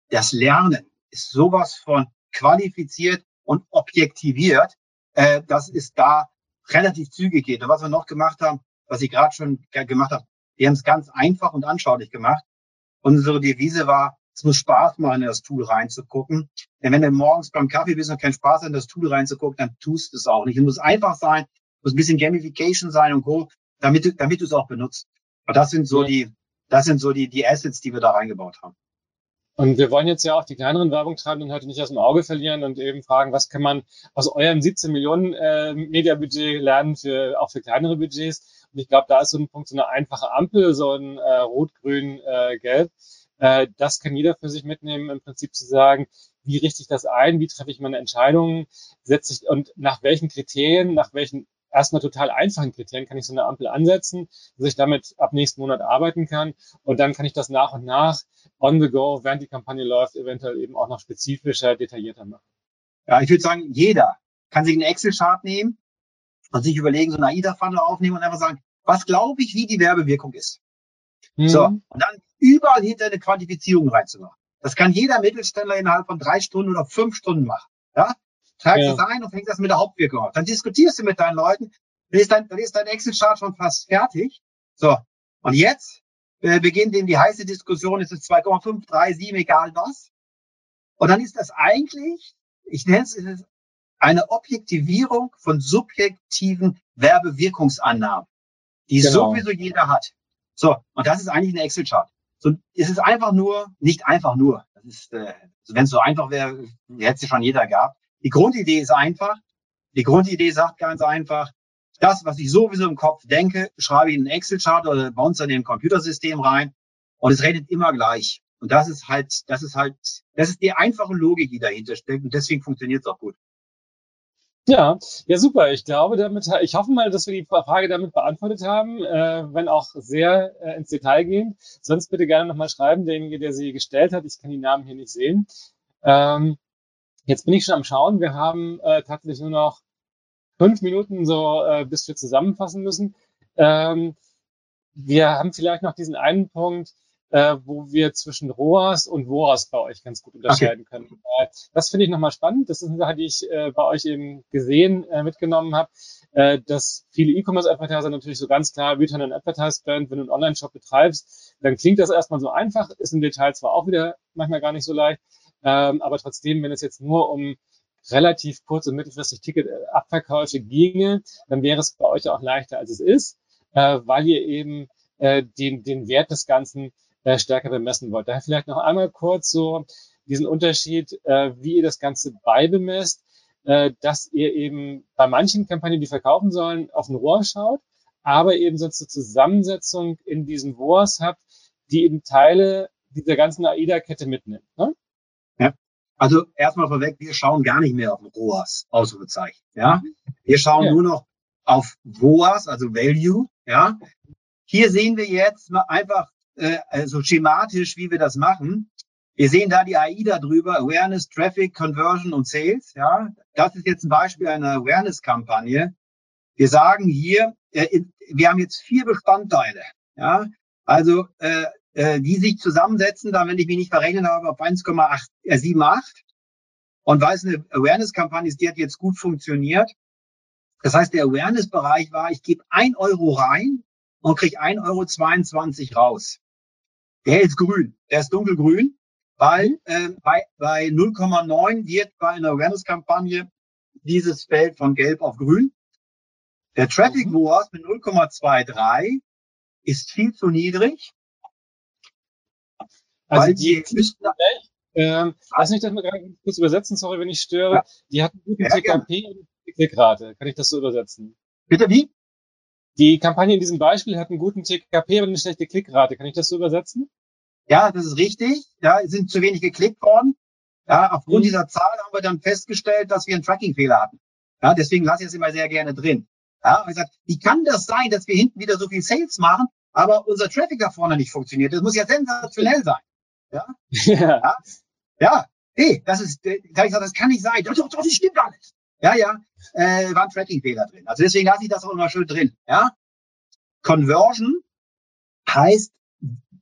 das Lernen ist sowas von qualifiziert und objektiviert, äh, dass es da relativ zügig geht. Und was wir noch gemacht haben, was ich gerade schon gemacht habe, wir haben es ganz einfach und anschaulich gemacht. Unsere Devise war, es muss Spaß machen, in das Tool reinzugucken. Denn wenn du morgens beim Kaffee bist und keinen Spaß in das Tool reinzugucken, dann tust du es auch nicht. Es muss einfach sein, muss ein bisschen Gamification sein und Co., damit du, damit du es auch benutzt. Und das sind so ja. die, das sind so die, die Assets, die wir da reingebaut haben. Und wir wollen jetzt ja auch die kleineren Werbung treiben und heute nicht aus dem Auge verlieren und eben fragen, was kann man aus eurem 17 Millionen äh, Media-Budget lernen für auch für kleinere Budgets? Und ich glaube, da ist so ein Punkt, so eine einfache Ampel, so ein äh, Rot, Grün, äh, Gelb. Äh, das kann jeder für sich mitnehmen, im Prinzip zu sagen, wie richte ich das ein, wie treffe ich meine Entscheidungen, setze ich und nach welchen Kriterien, nach welchen erstmal total einfachen Kriterien kann ich so eine Ampel ansetzen, dass ich damit ab nächsten Monat arbeiten kann. Und dann kann ich das nach und nach on the go, während die Kampagne läuft, eventuell eben auch noch spezifischer, detaillierter machen. Ja, ich würde sagen, jeder kann sich einen Excel-Chart nehmen, und sich überlegen, so eine AIDA-Funnel aufnehmen und einfach sagen, was glaube ich, wie die Werbewirkung ist. Mhm. So, und dann überall hinter eine Quantifizierung reinzumachen. Das kann jeder Mittelständler innerhalb von drei Stunden oder fünf Stunden machen. Ja? Treibst ja. das ein und fängst das mit der Hauptwirkung an. Dann diskutierst du mit deinen Leuten, dann ist dein, dann ist dein Excel-Chart schon fast fertig. So. Und jetzt äh, beginnt eben die heiße Diskussion, ist es 2,5, 3, 7, egal was. Und dann ist das eigentlich, ich nenne es, ist eine Objektivierung von subjektiven Werbewirkungsannahmen, die genau. sowieso jeder hat. So, und das ist eigentlich ein Excel-Chart. So, es ist einfach nur, nicht einfach nur. Das ist, äh, also wenn es so einfach wäre, hätte es schon jeder gehabt. Die Grundidee ist einfach. Die Grundidee sagt ganz einfach, das, was ich sowieso im Kopf denke, schreibe ich in einen Excel-Chart oder bei uns in ein Computersystem rein und es redet immer gleich. Und das ist halt, das ist halt, das ist die einfache Logik, die dahinter steckt und deswegen funktioniert es auch gut. Ja, ja, super. Ich glaube, damit, ich hoffe mal, dass wir die Frage damit beantwortet haben, äh, wenn auch sehr äh, ins Detail gehen. Sonst bitte gerne nochmal schreiben, derjenige, der sie gestellt hat. Ich kann die Namen hier nicht sehen. Ähm, jetzt bin ich schon am Schauen. Wir haben äh, tatsächlich nur noch fünf Minuten, so äh, bis wir zusammenfassen müssen. Ähm, wir haben vielleicht noch diesen einen Punkt, äh, wo wir zwischen ROAS und WOAS bei euch ganz gut unterscheiden okay. können. Äh, das finde ich nochmal spannend. Das ist eine Sache, die ich äh, bei euch eben gesehen, äh, mitgenommen habe, äh, dass viele E-Commerce-Advertiser natürlich so ganz klar Return on Advertise Spend, wenn du einen Online-Shop betreibst, dann klingt das erstmal so einfach, ist im Detail zwar auch wieder manchmal gar nicht so leicht, ähm, aber trotzdem, wenn es jetzt nur um relativ kurz- und mittelfristig Ticket-Abverkäufe ginge, dann wäre es bei euch auch leichter, als es ist, äh, weil ihr eben äh, den, den Wert des Ganzen stärker bemessen wollt. Daher vielleicht noch einmal kurz so diesen Unterschied, äh, wie ihr das Ganze beibemesst, äh, dass ihr eben bei manchen Kampagnen, die verkaufen sollen, auf ein Rohr schaut, aber eben so eine Zusammensetzung in diesen Rohrs habt, die eben Teile dieser ganzen AIDA-Kette mitnimmt. Ne? Ja. Also erstmal vorweg, wir schauen gar nicht mehr auf ROAS, Ausrufezeichen. Ja, wir schauen ja. nur noch auf ROAS, also Value. Ja, hier sehen wir jetzt mal einfach äh, also schematisch, wie wir das machen. Wir sehen da die AIDA drüber, Awareness, Traffic, Conversion und Sales. Ja, das ist jetzt ein Beispiel einer Awareness-Kampagne. Wir sagen hier, äh, wir haben jetzt vier Bestandteile. Ja, also äh, äh, die sich zusammensetzen, dann, wenn ich mich nicht verrechnet habe, auf 1,78. Äh, und weil es eine Awareness-Kampagne ist, die hat jetzt gut funktioniert. Das heißt, der Awareness-Bereich war, ich gebe ein Euro rein und kriege 1,22 Euro raus. Der ist grün, der ist dunkelgrün, weil äh, bei, bei 0,9 wird bei einer Awareness-Kampagne dieses Feld von gelb auf grün. Der Traffic mhm. Wars mit 0,23 ist viel zu niedrig. Also die, müssten, ähm, lass mich das mal gerade kurz übersetzen, sorry, wenn ich störe. Ja. Die hatten guten ja, TKP und Klickrate. Kann ich das so übersetzen? Bitte wie? Die Kampagne in diesem Beispiel hat einen guten TKP, aber eine schlechte Klickrate. Kann ich das so übersetzen? Ja, das ist richtig. Ja, sind zu wenig geklickt worden. Ja, aufgrund mhm. dieser Zahl haben wir dann festgestellt, dass wir einen Tracking-Fehler hatten. Ja, deswegen lasse ich es immer sehr gerne drin. Ja, und gesagt, wie kann das sein, dass wir hinten wieder so viel Sales machen, aber unser Traffic da vorne nicht funktioniert? Das muss ja sensationell sein. Ja, [laughs] ja, ja. ja. Hey, das ist, da ich gesagt, das kann nicht sein. Doch, doch, das stimmt alles. Ja, ja, äh, war ein Tracking-Fehler drin. Also deswegen lasse ich das auch immer schön drin. Ja, Conversion heißt,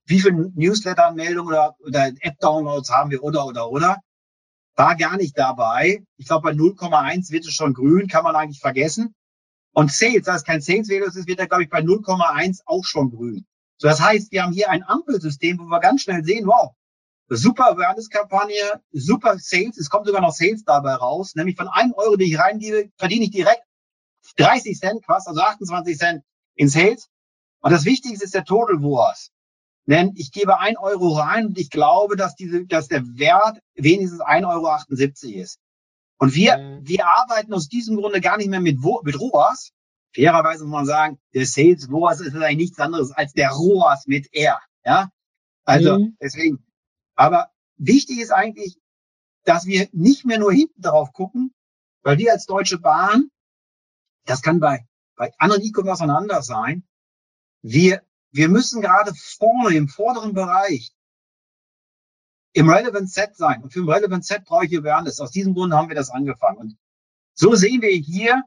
wie viele Newsletter-Anmeldungen oder, oder App-Downloads haben wir oder oder oder. War gar nicht dabei. Ich glaube, bei 0,1 wird es schon grün, kann man eigentlich vergessen. Und Sales, da es kein Sales-Value ist, wird er, glaube ich, bei 0,1 auch schon grün. So, das heißt, wir haben hier ein Ampelsystem, wo wir ganz schnell sehen, wow, super Awareness-Kampagne, super Sales, es kommt sogar noch Sales dabei raus, nämlich von einem Euro, den ich reingebe, verdiene ich direkt 30 Cent fast, also 28 Cent in Sales. Und das Wichtigste ist der Total Wars. Denn ich gebe ein Euro rein und ich glaube, dass diese, dass der Wert wenigstens 1,78 Euro ist. Und wir, mhm. wir arbeiten aus diesem Grunde gar nicht mehr mit, mit ROAS. Fairerweise muss man sagen, der Sales ROAS ist eigentlich nichts anderes als der ROAS mit R. Ja, also mhm. deswegen. Aber wichtig ist eigentlich, dass wir nicht mehr nur hinten drauf gucken, weil wir als Deutsche Bahn, das kann bei, bei anderen E-Commerce anders sein, wir, wir müssen gerade vorne im vorderen Bereich im Relevant Set sein. Und für ein Relevant Set brauche ich Awareness. Aus diesem Grund haben wir das angefangen. Und so sehen wir hier,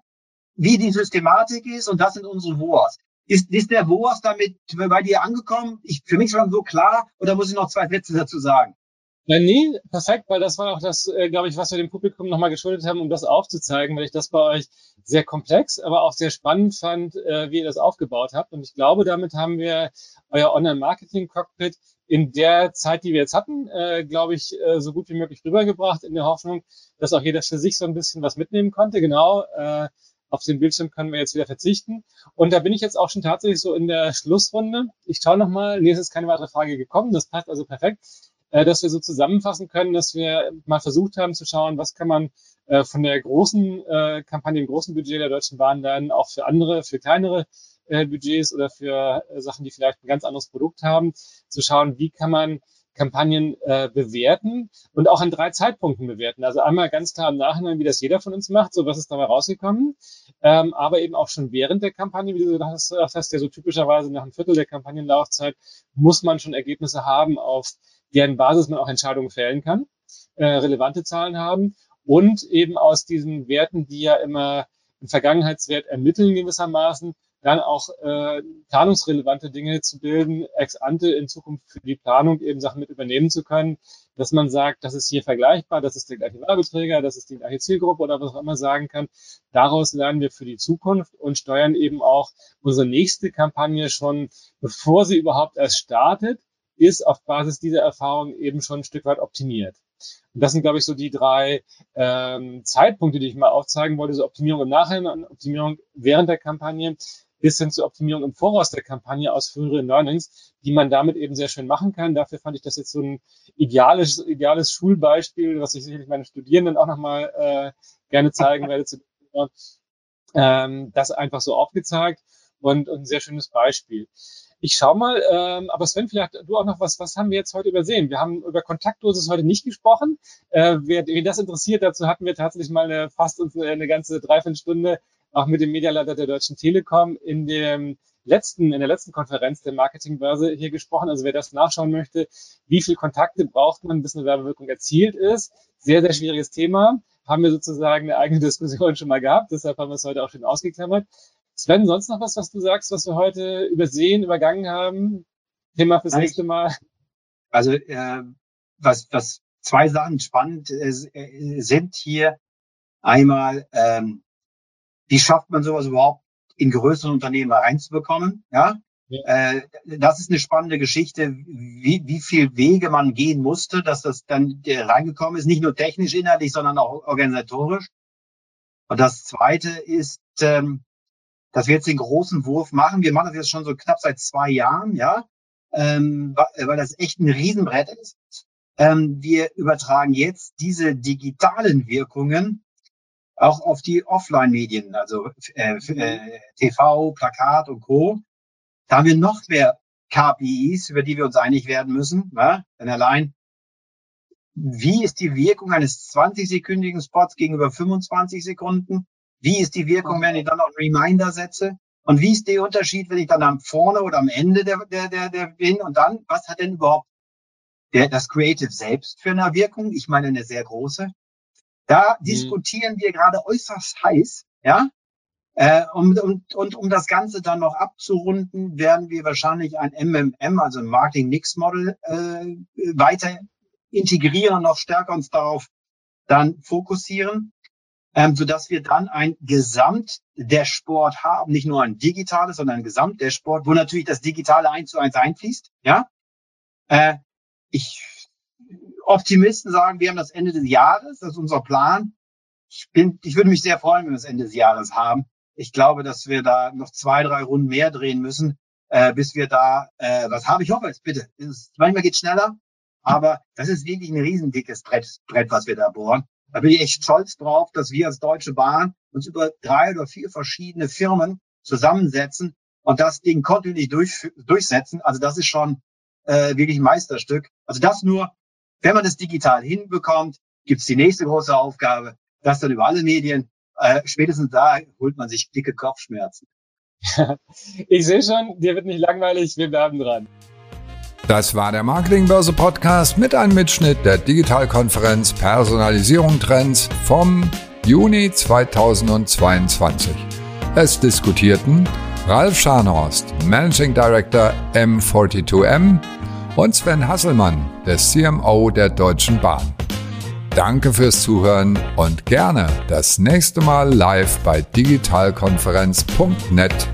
wie die Systematik ist. Und das sind unsere WOAs. Ist, ist der WOAS damit bei dir angekommen? Ich, für mich schon so klar. Oder muss ich noch zwei Sätze dazu sagen? Ja, nee, perfekt, weil das war auch das, äh, glaube ich, was wir dem Publikum nochmal geschuldet haben, um das aufzuzeigen, weil ich das bei euch sehr komplex, aber auch sehr spannend fand, äh, wie ihr das aufgebaut habt. Und ich glaube, damit haben wir euer Online-Marketing-Cockpit in der Zeit, die wir jetzt hatten, äh, glaube ich, äh, so gut wie möglich rübergebracht, in der Hoffnung, dass auch jeder für sich so ein bisschen was mitnehmen konnte. Genau, äh, auf den Bildschirm können wir jetzt wieder verzichten. Und da bin ich jetzt auch schon tatsächlich so in der Schlussrunde. Ich schaue nochmal, nee, es ist keine weitere Frage gekommen, das passt also perfekt, äh, dass wir so zusammenfassen können, dass wir mal versucht haben zu schauen, was kann man äh, von der großen äh, Kampagne, dem großen Budget der Deutschen Bahn dann auch für andere, für kleinere äh, Budgets oder für äh, Sachen, die vielleicht ein ganz anderes Produkt haben, zu schauen, wie kann man Kampagnen äh, bewerten und auch an drei Zeitpunkten bewerten. Also einmal ganz klar im Nachhinein, wie das jeder von uns macht, so was ist dabei rausgekommen, ähm, aber eben auch schon während der Kampagne, wie du das hast, ja so typischerweise nach einem Viertel der Kampagnenlaufzeit muss man schon Ergebnisse haben, auf deren Basis man auch Entscheidungen fällen kann, äh, relevante Zahlen haben und eben aus diesen Werten, die ja immer einen Vergangenheitswert ermitteln gewissermaßen, dann auch äh, planungsrelevante Dinge zu bilden, ex ante in Zukunft für die Planung eben Sachen mit übernehmen zu können, dass man sagt, das ist hier vergleichbar, das ist der gleiche Werbeträger, das ist die gleiche Zielgruppe oder was auch immer sagen kann. Daraus lernen wir für die Zukunft und steuern eben auch unsere nächste Kampagne schon, bevor sie überhaupt erst startet, ist auf Basis dieser Erfahrung eben schon ein Stück weit optimiert. Und das sind, glaube ich, so die drei ähm, Zeitpunkte, die ich mal aufzeigen wollte. So Optimierung im Nachhinein, Optimierung während der Kampagne bis hin zur Optimierung im Voraus der Kampagne aus früheren Learnings, die man damit eben sehr schön machen kann. Dafür fand ich das jetzt so ein ideales, ideales Schulbeispiel, was ich sicherlich meinen Studierenden auch nochmal äh, gerne zeigen werde. Zu, ähm, das einfach so aufgezeigt und, und ein sehr schönes Beispiel. Ich schau mal, ähm, aber Sven, vielleicht du auch noch was, was haben wir jetzt heute übersehen? Wir haben über Kontaktdosis heute nicht gesprochen. Äh, wer, wen das interessiert, dazu hatten wir tatsächlich mal eine, fast eine ganze Dreiviertelstunde auch mit dem Medialeiter der Deutschen Telekom in dem letzten, in der letzten Konferenz der Marketingbörse hier gesprochen. Also wer das nachschauen möchte, wie viel Kontakte braucht man, bis eine Werbewirkung erzielt ist. Sehr, sehr schwieriges Thema. Haben wir sozusagen eine eigene [laughs] Diskussion schon mal gehabt. Deshalb haben wir es heute auch schon ausgeklammert. Sven, sonst noch was, was du sagst, was wir heute übersehen, übergangen haben? Thema fürs nächste Mal. Also, äh, was, was zwei Sachen spannend äh, sind hier. Einmal, ähm, wie schafft man sowas überhaupt in größeren Unternehmen reinzubekommen? Ja? ja. Äh, das ist eine spannende Geschichte, wie, wie viel Wege man gehen musste, dass das dann reingekommen ist, nicht nur technisch inhaltlich, sondern auch organisatorisch. Und das Zweite ist, ähm, dass wir jetzt den großen Wurf machen. Wir machen das jetzt schon so knapp seit zwei Jahren, ja, ähm, weil das echt ein Riesenbrett ist. Ähm, wir übertragen jetzt diese digitalen Wirkungen auch auf die Offline-Medien, also äh, äh, TV, Plakat und Co. Da haben wir noch mehr KPIs, über die wir uns einig werden müssen. Ja? Denn allein, wie ist die Wirkung eines 20-sekündigen Spots gegenüber 25 Sekunden? Wie ist die Wirkung, wenn ich dann noch Reminder setze? Und wie ist der Unterschied, wenn ich dann am vorne oder am Ende der, der, der, der bin? Und dann, was hat denn überhaupt der, das Creative selbst für eine Wirkung? Ich meine, eine sehr große. Da mhm. diskutieren wir gerade äußerst heiß, ja. Äh, und, und, und um das Ganze dann noch abzurunden, werden wir wahrscheinlich ein MMM, also ein Marketing Mix Model, äh, weiter integrieren, noch stärker uns darauf dann fokussieren, ähm, so dass wir dann ein Gesamt der Sport haben, nicht nur ein digitales, sondern ein Gesamt der Sport, wo natürlich das Digitale eins zu eins einfließt, ja. Äh, ich Optimisten sagen, wir haben das Ende des Jahres, das ist unser Plan. Ich, bin, ich würde mich sehr freuen, wenn wir das Ende des Jahres haben. Ich glaube, dass wir da noch zwei, drei Runden mehr drehen müssen, äh, bis wir da äh, was haben. Ich hoffe es, bitte. Ist, manchmal geht schneller, aber das ist wirklich ein riesendickes Brett, Brett, was wir da bohren. Da bin ich echt stolz drauf, dass wir als Deutsche Bahn uns über drei oder vier verschiedene Firmen zusammensetzen und das Ding kontinuierlich durch, durchsetzen. Also das ist schon äh, wirklich ein Meisterstück. Also das nur wenn man das digital hinbekommt, gibt's die nächste große Aufgabe, das dann über alle Medien. Äh, spätestens da holt man sich dicke Kopfschmerzen. [laughs] ich sehe schon, dir wird nicht langweilig, wir bleiben dran. Das war der Marketingbörse Podcast mit einem Mitschnitt der Digitalkonferenz Personalisierung Trends vom Juni 2022. Es diskutierten Ralf Scharnhorst, Managing Director M42M und Sven Hasselmann, der CMO der Deutschen Bahn. Danke fürs Zuhören und gerne das nächste Mal live bei digitalkonferenz.net